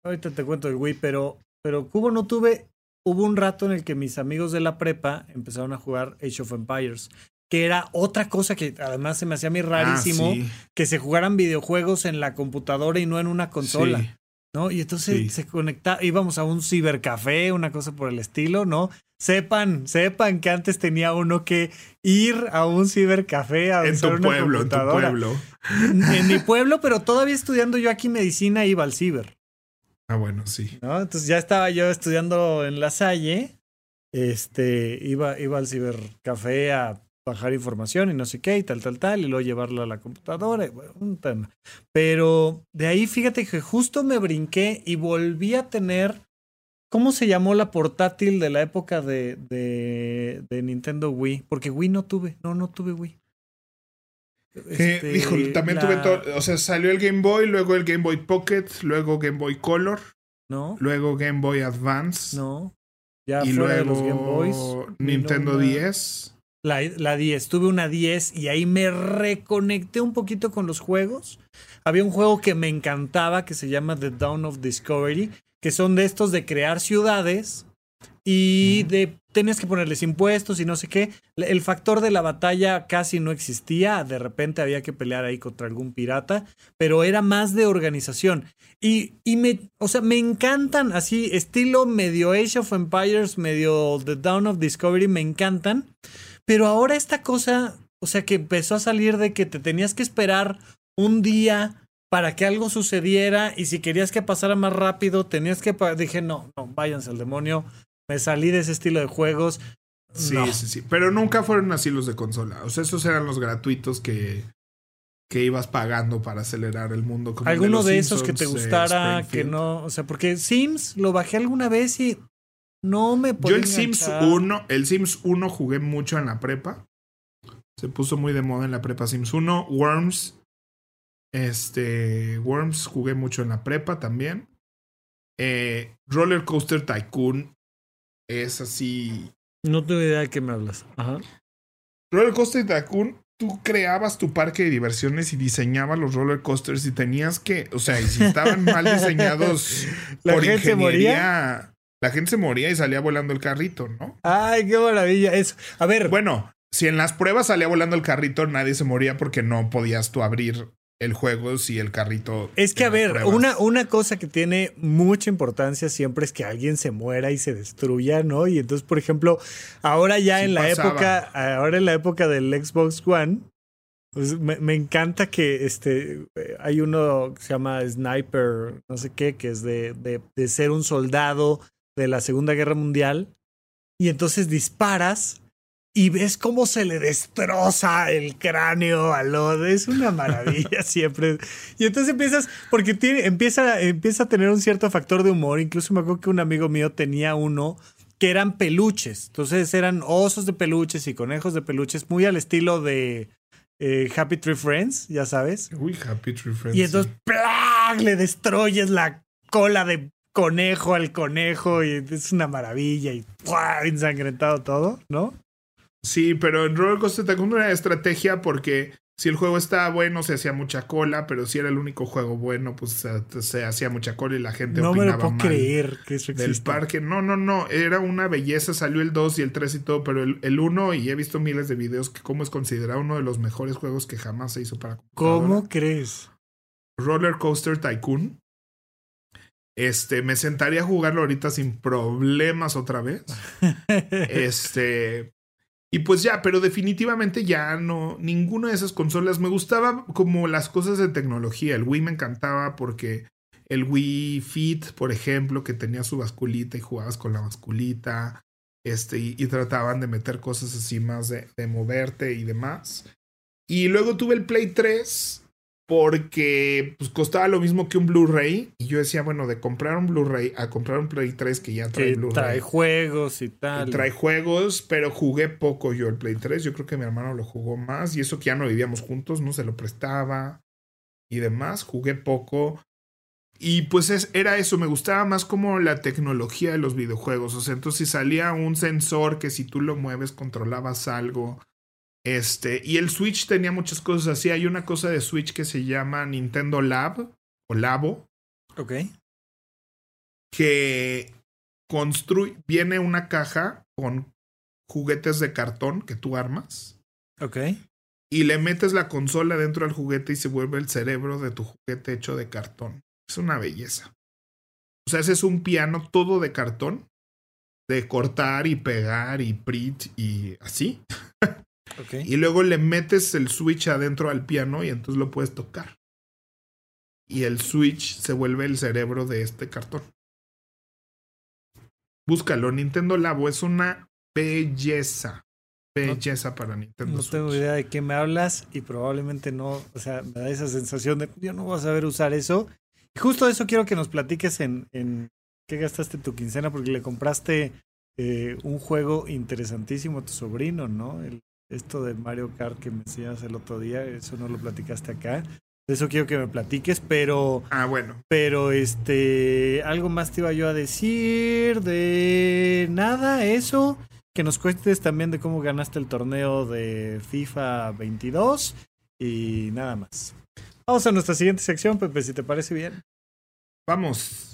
Ahorita te cuento el Wii, pero, pero Cubo no tuve. Hubo un rato en el que mis amigos de la prepa empezaron a jugar Age of Empires, que era otra cosa que además se me hacía a mí ah, rarísimo, que se jugaran videojuegos en la computadora y no en una consola. ¿No? Y entonces se conectaba, íbamos a un cibercafé, una cosa por el estilo, ¿no? Sepan, sepan que antes tenía uno que ir a un cibercafé a en tu pueblo, en tu pueblo. En mi pueblo, pero todavía estudiando yo aquí medicina iba al ciber. Ah, bueno, sí. ¿No? Entonces ya estaba yo estudiando en la Salle. Este, iba, iba al cibercafé a bajar información y no sé qué, y tal, tal, tal, y luego llevarlo a la computadora, un tema. Pero de ahí fíjate que justo me brinqué y volví a tener. ¿Cómo se llamó la portátil de la época de, de Nintendo Wii? Porque Wii no tuve, no, no tuve Wii. Este, también tuve todo, o sea, salió el Game Boy, luego el Game Boy Pocket, luego Game Boy Color, no, luego Game Boy Advance, no, ya y luego los Game Boys, Nintendo 10. La, la 10, tuve una 10 y ahí me reconecté un poquito con los juegos. Había un juego que me encantaba que se llama The Dawn of Discovery, que son de estos de crear ciudades y de tenías que ponerles impuestos y no sé qué. El factor de la batalla casi no existía, de repente había que pelear ahí contra algún pirata, pero era más de organización. Y, y me, o sea, me encantan así, estilo medio Age of Empires, medio The Dawn of Discovery, me encantan. Pero ahora esta cosa, o sea, que empezó a salir de que te tenías que esperar un día para que algo sucediera y si querías que pasara más rápido, tenías que... Dije, no, no, váyanse al demonio, me salí de ese estilo de juegos. Sí, sí, sí. Pero nunca fueron así los de consola. O sea, esos eran los gratuitos que, que ibas pagando para acelerar el mundo. Como ¿Alguno de, esos que te eh, gustara, que no? O sea, porque Sims lo bajé alguna vez y no me Yo el Sims 1, el Sims 1 jugué mucho en la prepa. Se puso muy de moda en la prepa Sims 1. Worms. Este. Worms jugué mucho en la prepa también. Eh, Roller Coaster Tycoon es así. No tengo idea de qué me hablas. Ajá. Roller Coaster Tycoon, tú creabas tu parque de diversiones y diseñabas los roller coasters y tenías que, o sea, y si estaban mal (laughs) diseñados la por gente moría. La gente se moría y salía volando el carrito, ¿no? Ay, qué maravilla eso. A ver. Bueno, si en las pruebas salía volando el carrito, nadie se moría porque no podías tú abrir el juego si el carrito. Es que, a ver, una, una cosa que tiene mucha importancia siempre es que alguien se muera y se destruya, ¿no? Y entonces, por ejemplo, ahora ya en la época, ahora en la época del Xbox One, pues me, encanta que este hay uno que se llama Sniper, no sé qué, que es de, de, de ser un soldado de la Segunda Guerra Mundial. Y entonces disparas y ves cómo se le destroza el cráneo a Lod. Es una maravilla (laughs) siempre. Y entonces empiezas, porque tiene, empieza, empieza a tener un cierto factor de humor. Incluso me acuerdo que un amigo mío tenía uno que eran peluches. Entonces eran osos de peluches y conejos de peluches, muy al estilo de eh, Happy Tree Friends, ya sabes. Uy, Happy Tree Friends. Y entonces le destruyes la cola de conejo al conejo y es una maravilla y ensangrentado todo, ¿no? Sí, pero en Roller Coaster Tycoon era estrategia porque si el juego estaba bueno se hacía mucha cola, pero si era el único juego bueno, pues se, hacía mucha cola y la gente no opinaba me lo puedo creer que eso del parque. No, no, no, era una belleza, salió el 2 y el 3 y todo, pero el, el 1 y he visto miles de videos que cómo es considerado uno de los mejores juegos que jamás se hizo para ¿Cómo crees? Roller Coaster Tycoon Este, me sentaría a jugarlo ahorita sin problemas otra vez. (laughs) este, y pues ya, pero definitivamente ya no, ninguna de esas consolas me gustaba como las cosas de tecnología. El Wii me encantaba porque el Wii Fit, por ejemplo, que tenía su basculita y jugabas con la basculita, este, y, trataban de meter cosas así más de, de moverte y demás. Y luego tuve el Play 3 porque pues costaba lo mismo que un Blu-ray y yo decía, bueno, de comprar un Blu-ray a comprar un Play 3 que ya trae Blu-ray. Trae juegos y tal. trae juegos, pero jugué poco yo el Play 3, yo creo que mi hermano lo jugó más y eso que ya no vivíamos juntos, no se lo prestaba y demás, jugué poco. Y pues es, era eso, me gustaba más como la tecnología de los videojuegos, o sea, entonces si salía un sensor que si tú lo mueves controlabas algo, este, y el Switch tenía muchas cosas así. Hay una cosa de Switch que se llama Nintendo Lab o Labo. Ok. Que construye, viene una caja con juguetes de cartón que tú armas. Ok. Y le metes la consola dentro del juguete y se vuelve el cerebro de tu juguete hecho de cartón. Es una belleza. O sea, ese es un piano todo de cartón. De cortar y pegar y print y así. (laughs) Y luego le metes el switch adentro al piano y entonces lo puedes tocar. Y el switch se vuelve el cerebro de este cartón. Búscalo, Nintendo Labo es una belleza. Belleza para Nintendo. No tengo idea de qué me hablas y probablemente no, o sea, me da esa sensación de yo no voy a saber usar eso. Y justo eso quiero que nos platiques en, en qué gastaste tu quincena porque le compraste eh, un juego interesantísimo a tu sobrino, ¿no? El esto de Mario Kart que me decías el otro día, eso no lo platicaste acá. De eso quiero que me platiques, pero. Ah, bueno. Pero este. Algo más te iba yo a decir. De nada, eso. Que nos cuentes también de cómo ganaste el torneo de FIFA 22. Y nada más. Vamos a nuestra siguiente sección, Pepe, si te parece bien. Vamos.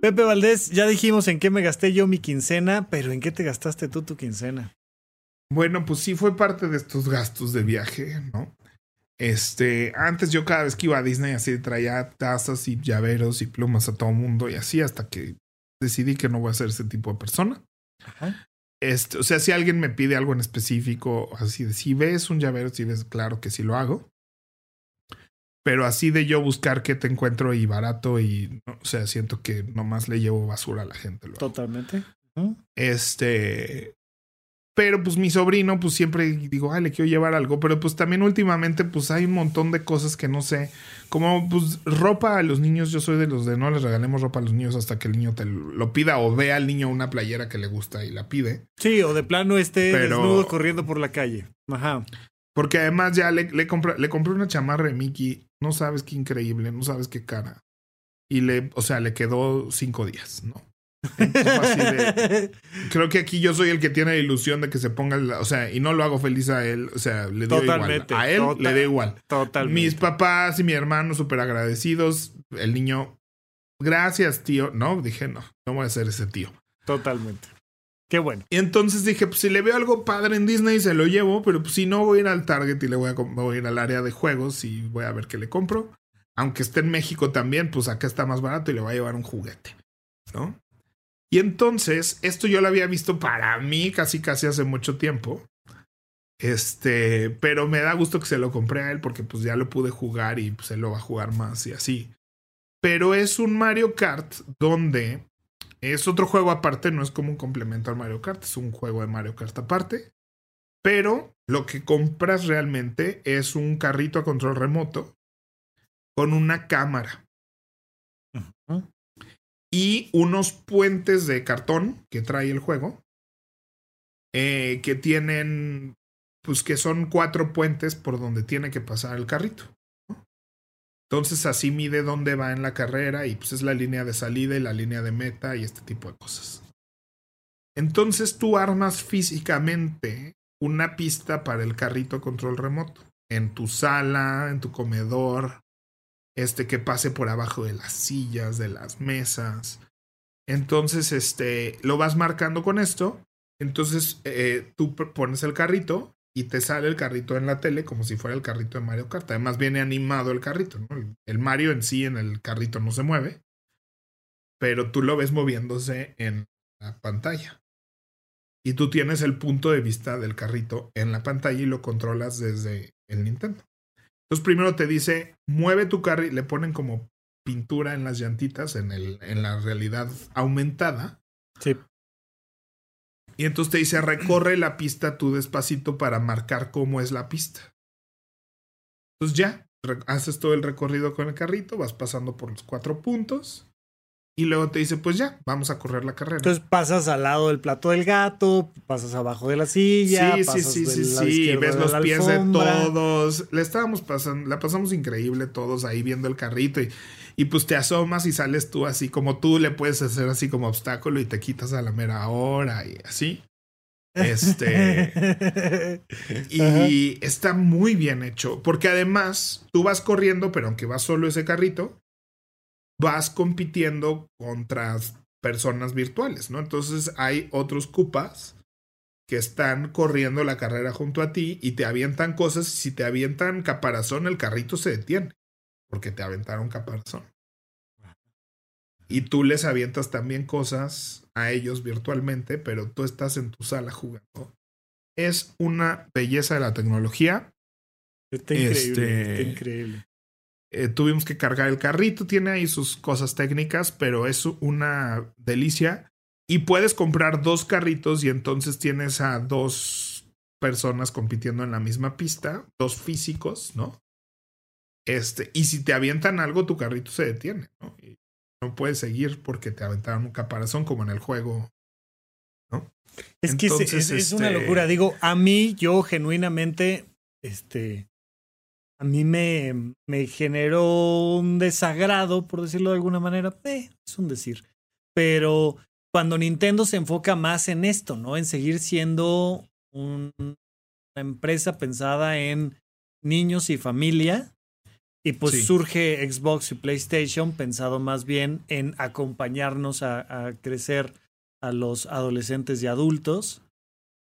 Pepe Valdés, ya dijimos en qué me gasté yo mi quincena, pero ¿en qué te gastaste tú tu quincena? Bueno, pues sí fue parte de estos gastos de viaje, ¿no? Este, antes yo cada vez que iba a Disney así traía tazas y llaveros y plumas a todo mundo y así hasta que decidí que no voy a ser ese tipo de persona. Ajá. Este, o sea, si alguien me pide algo en específico, así de si ves un llavero, si ves, claro que sí lo hago. Pero así de yo buscar qué te encuentro y barato y, o sea, siento que nomás le llevo basura a la gente. Totalmente. Este, pero pues mi sobrino, pues siempre digo, ay, le quiero llevar algo. Pero pues también últimamente, pues hay un montón de cosas que no sé. Como pues ropa a los niños, yo soy de los de no les regalemos ropa a los niños hasta que el niño te lo pida o vea al niño una playera que le gusta y la pide. Sí, o de plano esté desnudo corriendo por la calle. Ajá. Porque además ya le, le, compré, le compré una chamarra de Mickey. No sabes qué increíble, no sabes qué cara. Y le, o sea, le quedó cinco días, ¿no? (laughs) creo que aquí yo soy el que tiene la ilusión de que se ponga, o sea, y no lo hago feliz a él, o sea, le doy igual. A él le da igual. Totalmente. Mis papás y mi hermano súper agradecidos. El niño, gracias, tío. No, dije, no, no voy a ser ese tío. Totalmente. Qué bueno. Y entonces dije, pues si le veo algo padre en Disney, se lo llevo, pero pues si no, voy a ir al Target y le voy a, voy a ir al área de juegos y voy a ver qué le compro. Aunque esté en México también, pues acá está más barato y le voy a llevar un juguete. ¿No? Y entonces, esto yo lo había visto para mí casi casi hace mucho tiempo. Este, pero me da gusto que se lo compré a él porque pues ya lo pude jugar y pues él lo va a jugar más y así. Pero es un Mario Kart donde es otro juego aparte, no es como un complemento al Mario Kart, es un juego de Mario Kart aparte. Pero lo que compras realmente es un carrito a control remoto con una cámara y unos puentes de cartón que trae el juego, eh, que tienen, pues que son cuatro puentes por donde tiene que pasar el carrito. Entonces así mide dónde va en la carrera y pues es la línea de salida y la línea de meta y este tipo de cosas. Entonces tú armas físicamente una pista para el carrito control remoto en tu sala, en tu comedor, este que pase por abajo de las sillas, de las mesas. Entonces, este, lo vas marcando con esto. Entonces, eh, tú pones el carrito y te sale el carrito en la tele como si fuera el carrito de Mario Kart. Además viene animado el carrito. El Mario en sí en el carrito no se mueve, pero tú lo ves moviéndose en la pantalla. Y tú tienes el punto de vista del carrito en la pantalla y lo controlas desde el Nintendo. Entonces primero te dice, mueve tu carrito, le ponen como pintura en las llantitas en, el, en la realidad aumentada. Sí. Y entonces te dice, recorre la pista tú despacito para marcar cómo es la pista. Entonces ya, haces todo el recorrido con el carrito, vas pasando por los cuatro puntos y luego te dice, pues ya, vamos a correr la carrera. Entonces pasas al lado del plato del gato, pasas abajo de la silla. Sí, sí, sí, sí, sí. Ves los pies de todos. Le estábamos pasando, la pasamos increíble todos ahí viendo el carrito y, y pues te asomas y sales tú así como tú le puedes hacer así como obstáculo y te quitas a la mera hora y así. Este. (laughs) y está muy bien hecho. Porque además, tú vas corriendo, pero aunque vas solo ese carrito, vas compitiendo contra personas virtuales, ¿no? Entonces hay otros cupas que están corriendo la carrera junto a ti y te avientan cosas. Si te avientan caparazón, el carrito se detiene porque te aventaron caparazón. Y tú les avientas también cosas a ellos virtualmente, pero tú estás en tu sala jugando. Es una belleza de la tecnología. Está increíble. está este, increíble. Eh, tuvimos que cargar el carrito, tiene ahí sus cosas técnicas, pero es una delicia. Y puedes comprar dos carritos y entonces tienes a dos personas compitiendo en la misma pista, dos físicos, ¿no? Este, y si te avientan algo, tu carrito se detiene, ¿no? Y no puedes seguir porque te aventaron un caparazón como en el juego, ¿no? Es que es, una este locura. Digo, a mí, yo genuinamente, este, a mí me, me generó un desagrado, por decirlo de alguna manera. Eh, es un decir. Pero cuando Nintendo se enfoca más en esto, ¿no? En seguir siendo una empresa pensada en niños y familia. Y pues surge Xbox y PlayStation pensado más bien en acompañarnos a, a crecer a los adolescentes y adultos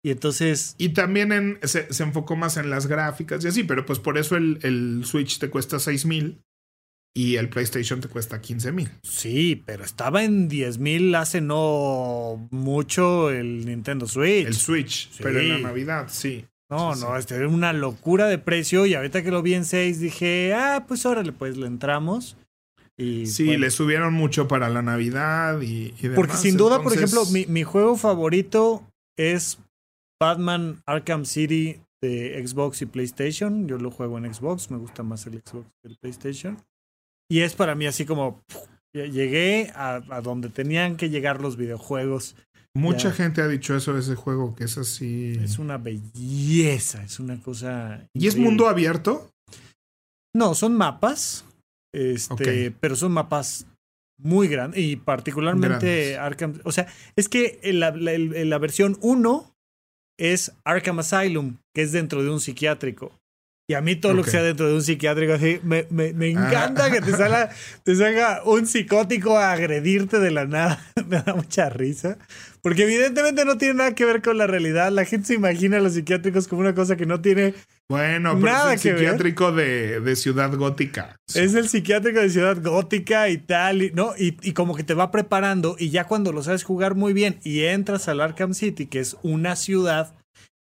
y entonces. Y también en, se, enfocó más en las gráficas y así, pero pues por eso el, el Switch te cuesta seis mil y el PlayStation te cuesta 15 mil. Sí, pero estaba en 10 mil hace no mucho el Nintendo Switch. El Switch, pero en la Navidad, sí. No, no, este era una locura de precio y ahorita que lo vi en 6 dije, ah, pues órale, pues le entramos. Y, sí, le subieron mucho para la Navidad y, y Porque sin duda, por ejemplo, mi, mi juego favorito es Batman Arkham City de Xbox y PlayStation. Yo lo juego en Xbox, me gusta más el Xbox que el PlayStation. Y es para mí así como llegué a, donde tenían que llegar los videojuegos. Mucha gente ha dicho eso de ese juego, que es así. Es una belleza, es una cosa. ¿Y es mundo abierto? No, son mapas. Este, pero son mapas muy grandes. Y particularmente Arkham. O sea, es que la, la, la versión 1 es Arkham Asylum, que es dentro de un psiquiátrico. Y a mí todo lo que sea dentro de un psiquiátrico así, me, me, me encanta que te salga, te salga un psicótico a agredirte de la nada. (laughs) me da mucha risa. Porque evidentemente no tiene nada que ver con la realidad. La gente se imagina a los psiquiátricos como una cosa que no tiene bueno, pero es el psiquiátrico de, de, Ciudad Gótica. Es el psiquiátrico de Ciudad Gótica y tal, y, ¿no? Y, y, como que te va preparando y ya cuando lo sabes jugar muy bien y entras al Arkham City, que es una ciudad,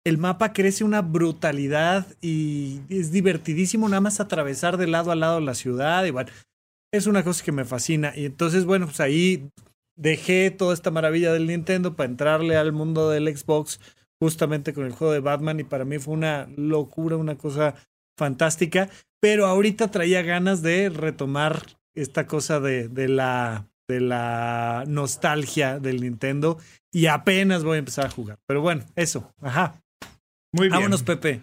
el mapa crece una brutalidad y es divertidísimo nada más atravesar de lado a lado la ciudad y bueno, es una cosa que me fascina. Y entonces, bueno, pues ahí dejé toda esta maravilla del Nintendo para entrarle al mundo del Xbox justamente con el juego de Batman y para mí fue una locura, una cosa fantástica, pero ahorita traía ganas de retomar esta cosa de, de la de la nostalgia del Nintendo y apenas voy a empezar a jugar. Pero bueno, eso, ajá. Muy bien. Vámonos, Pepe.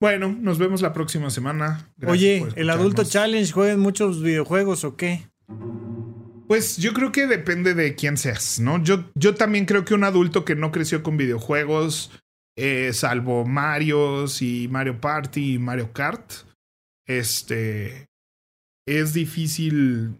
Bueno, nos vemos la próxima semana. Oye, ¿el Adulto Challenge juega muchos videojuegos o qué? Pues yo creo que depende de quién seas, ¿no? Yo, yo también creo que un adulto que no creció con videojuegos, eh, salvo Mario y Mario Party y Mario Kart, este, es difícil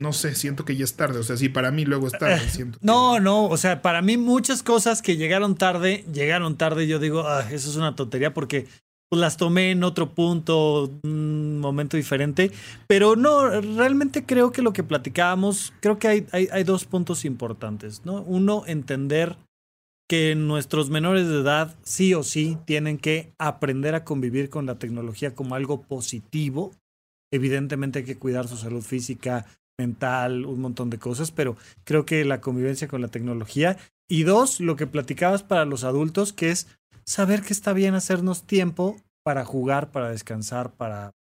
no sé, siento que ya es tarde. O sea, sí, para mí luego es tarde. Siento no, no, o sea, para mí muchas cosas que llegaron tarde, llegaron tarde. Yo digo, ah, eso es una tontería porque pues, las tomé en otro punto, un momento diferente. Pero no, realmente creo que lo que platicábamos, creo que hay, hay, hay dos puntos importantes, ¿no? Uno, entender que nuestros menores de edad sí o sí tienen que aprender a convivir con la tecnología como algo positivo. Evidentemente hay que cuidar su salud física, mental, un montón de cosas, pero creo que la convivencia con la tecnología. Y dos, lo que platicabas para los adultos, que es saber que está bien hacernos tiempo para jugar, para descansar, para,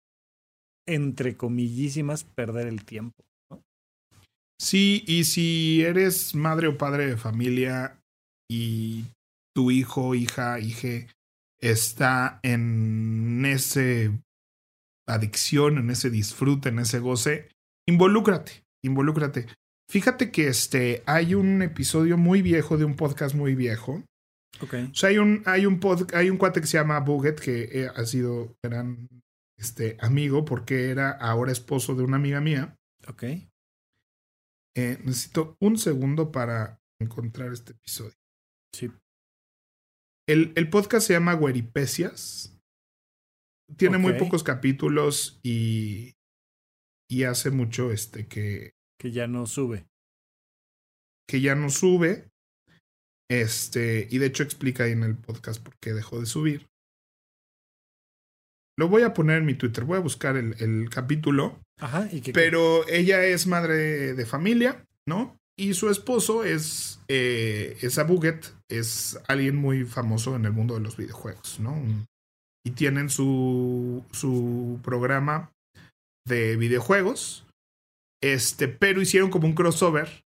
entre comillísimas, perder el tiempo. Sí, y si eres madre o padre de familia y tu hijo, hija, hija está en ese adicción, en ese disfrute, en ese goce, involúcrate, involúcrate. Fíjate que este, hay un episodio muy viejo de un podcast muy viejo. Okay. O sea, hay un, hay un, hay un cuate que se llama Buget que eh, ha sido gran este, amigo porque era ahora esposo de una amiga mía. Ok. Eh, necesito un segundo para encontrar este episodio. Sí. El, el podcast se llama Gueripecias. Tiene muy pocos capítulos y y hace mucho este que que ya no sube. Que ya no sube. Este, y de hecho explica ahí en el podcast por qué dejó de subir. Lo voy a poner en mi Twitter, voy a buscar el, el capítulo. Ajá, ¿y qué, pero ella es madre de familia, ¿no? Y su esposo es, eh, es Abuget, es alguien muy famoso en el mundo de los videojuegos, ¿no? Y tienen su, su programa de videojuegos, este, pero hicieron como un crossover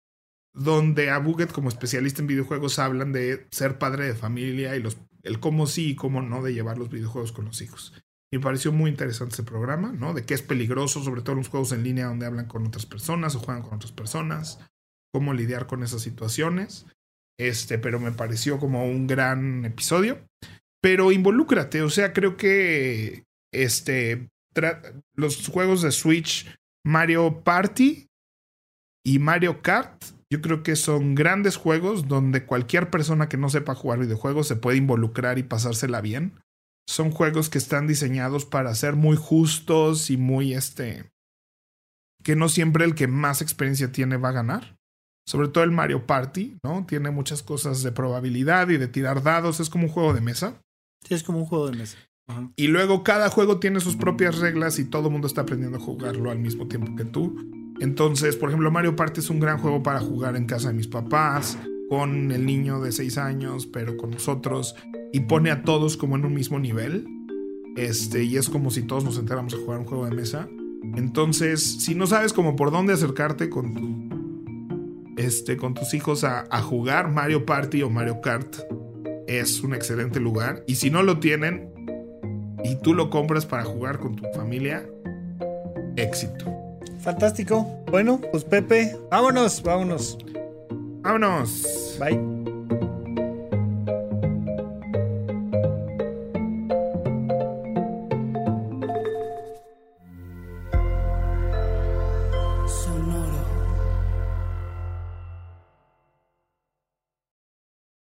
donde a Buget como especialista en videojuegos hablan de ser padre de familia y los, el cómo sí y cómo no de llevar los videojuegos con los hijos. Me pareció muy interesante ese programa, ¿no? De qué es peligroso, sobre todo en los juegos en línea donde hablan con otras personas o juegan con otras personas, cómo lidiar con esas situaciones. Este, pero me pareció como un gran episodio. Pero involúcrate, o sea, creo que este los juegos de Switch Mario Party y Mario Kart, yo creo que son grandes juegos donde cualquier persona que no sepa jugar videojuegos se puede involucrar y pasársela bien. Son juegos que están diseñados para ser muy justos y muy este que no siempre el que más experiencia tiene va a ganar. Sobre todo el Mario Party, ¿no? Tiene muchas cosas de probabilidad y de tirar dados, es como un juego de mesa. Sí, es como un juego de mesa. Y luego cada juego tiene sus propias reglas y todo el mundo está aprendiendo a jugarlo al mismo tiempo que tú. Entonces, por ejemplo, Mario Party es un gran juego para jugar en casa de mis papás, con el niño de 6 años, pero con nosotros, y pone a todos como en un mismo nivel. Este, y es como si todos nos sentáramos a jugar un juego de mesa. Entonces, si no sabes como por dónde acercarte con tu, este, con tus hijos a, a jugar Mario Party o Mario Kart, es un excelente lugar. Y si no lo tienen, y tú lo compras para jugar con tu familia, éxito. Fantástico. Bueno, pues Pepe, vámonos, vámonos. Vámonos. Bye.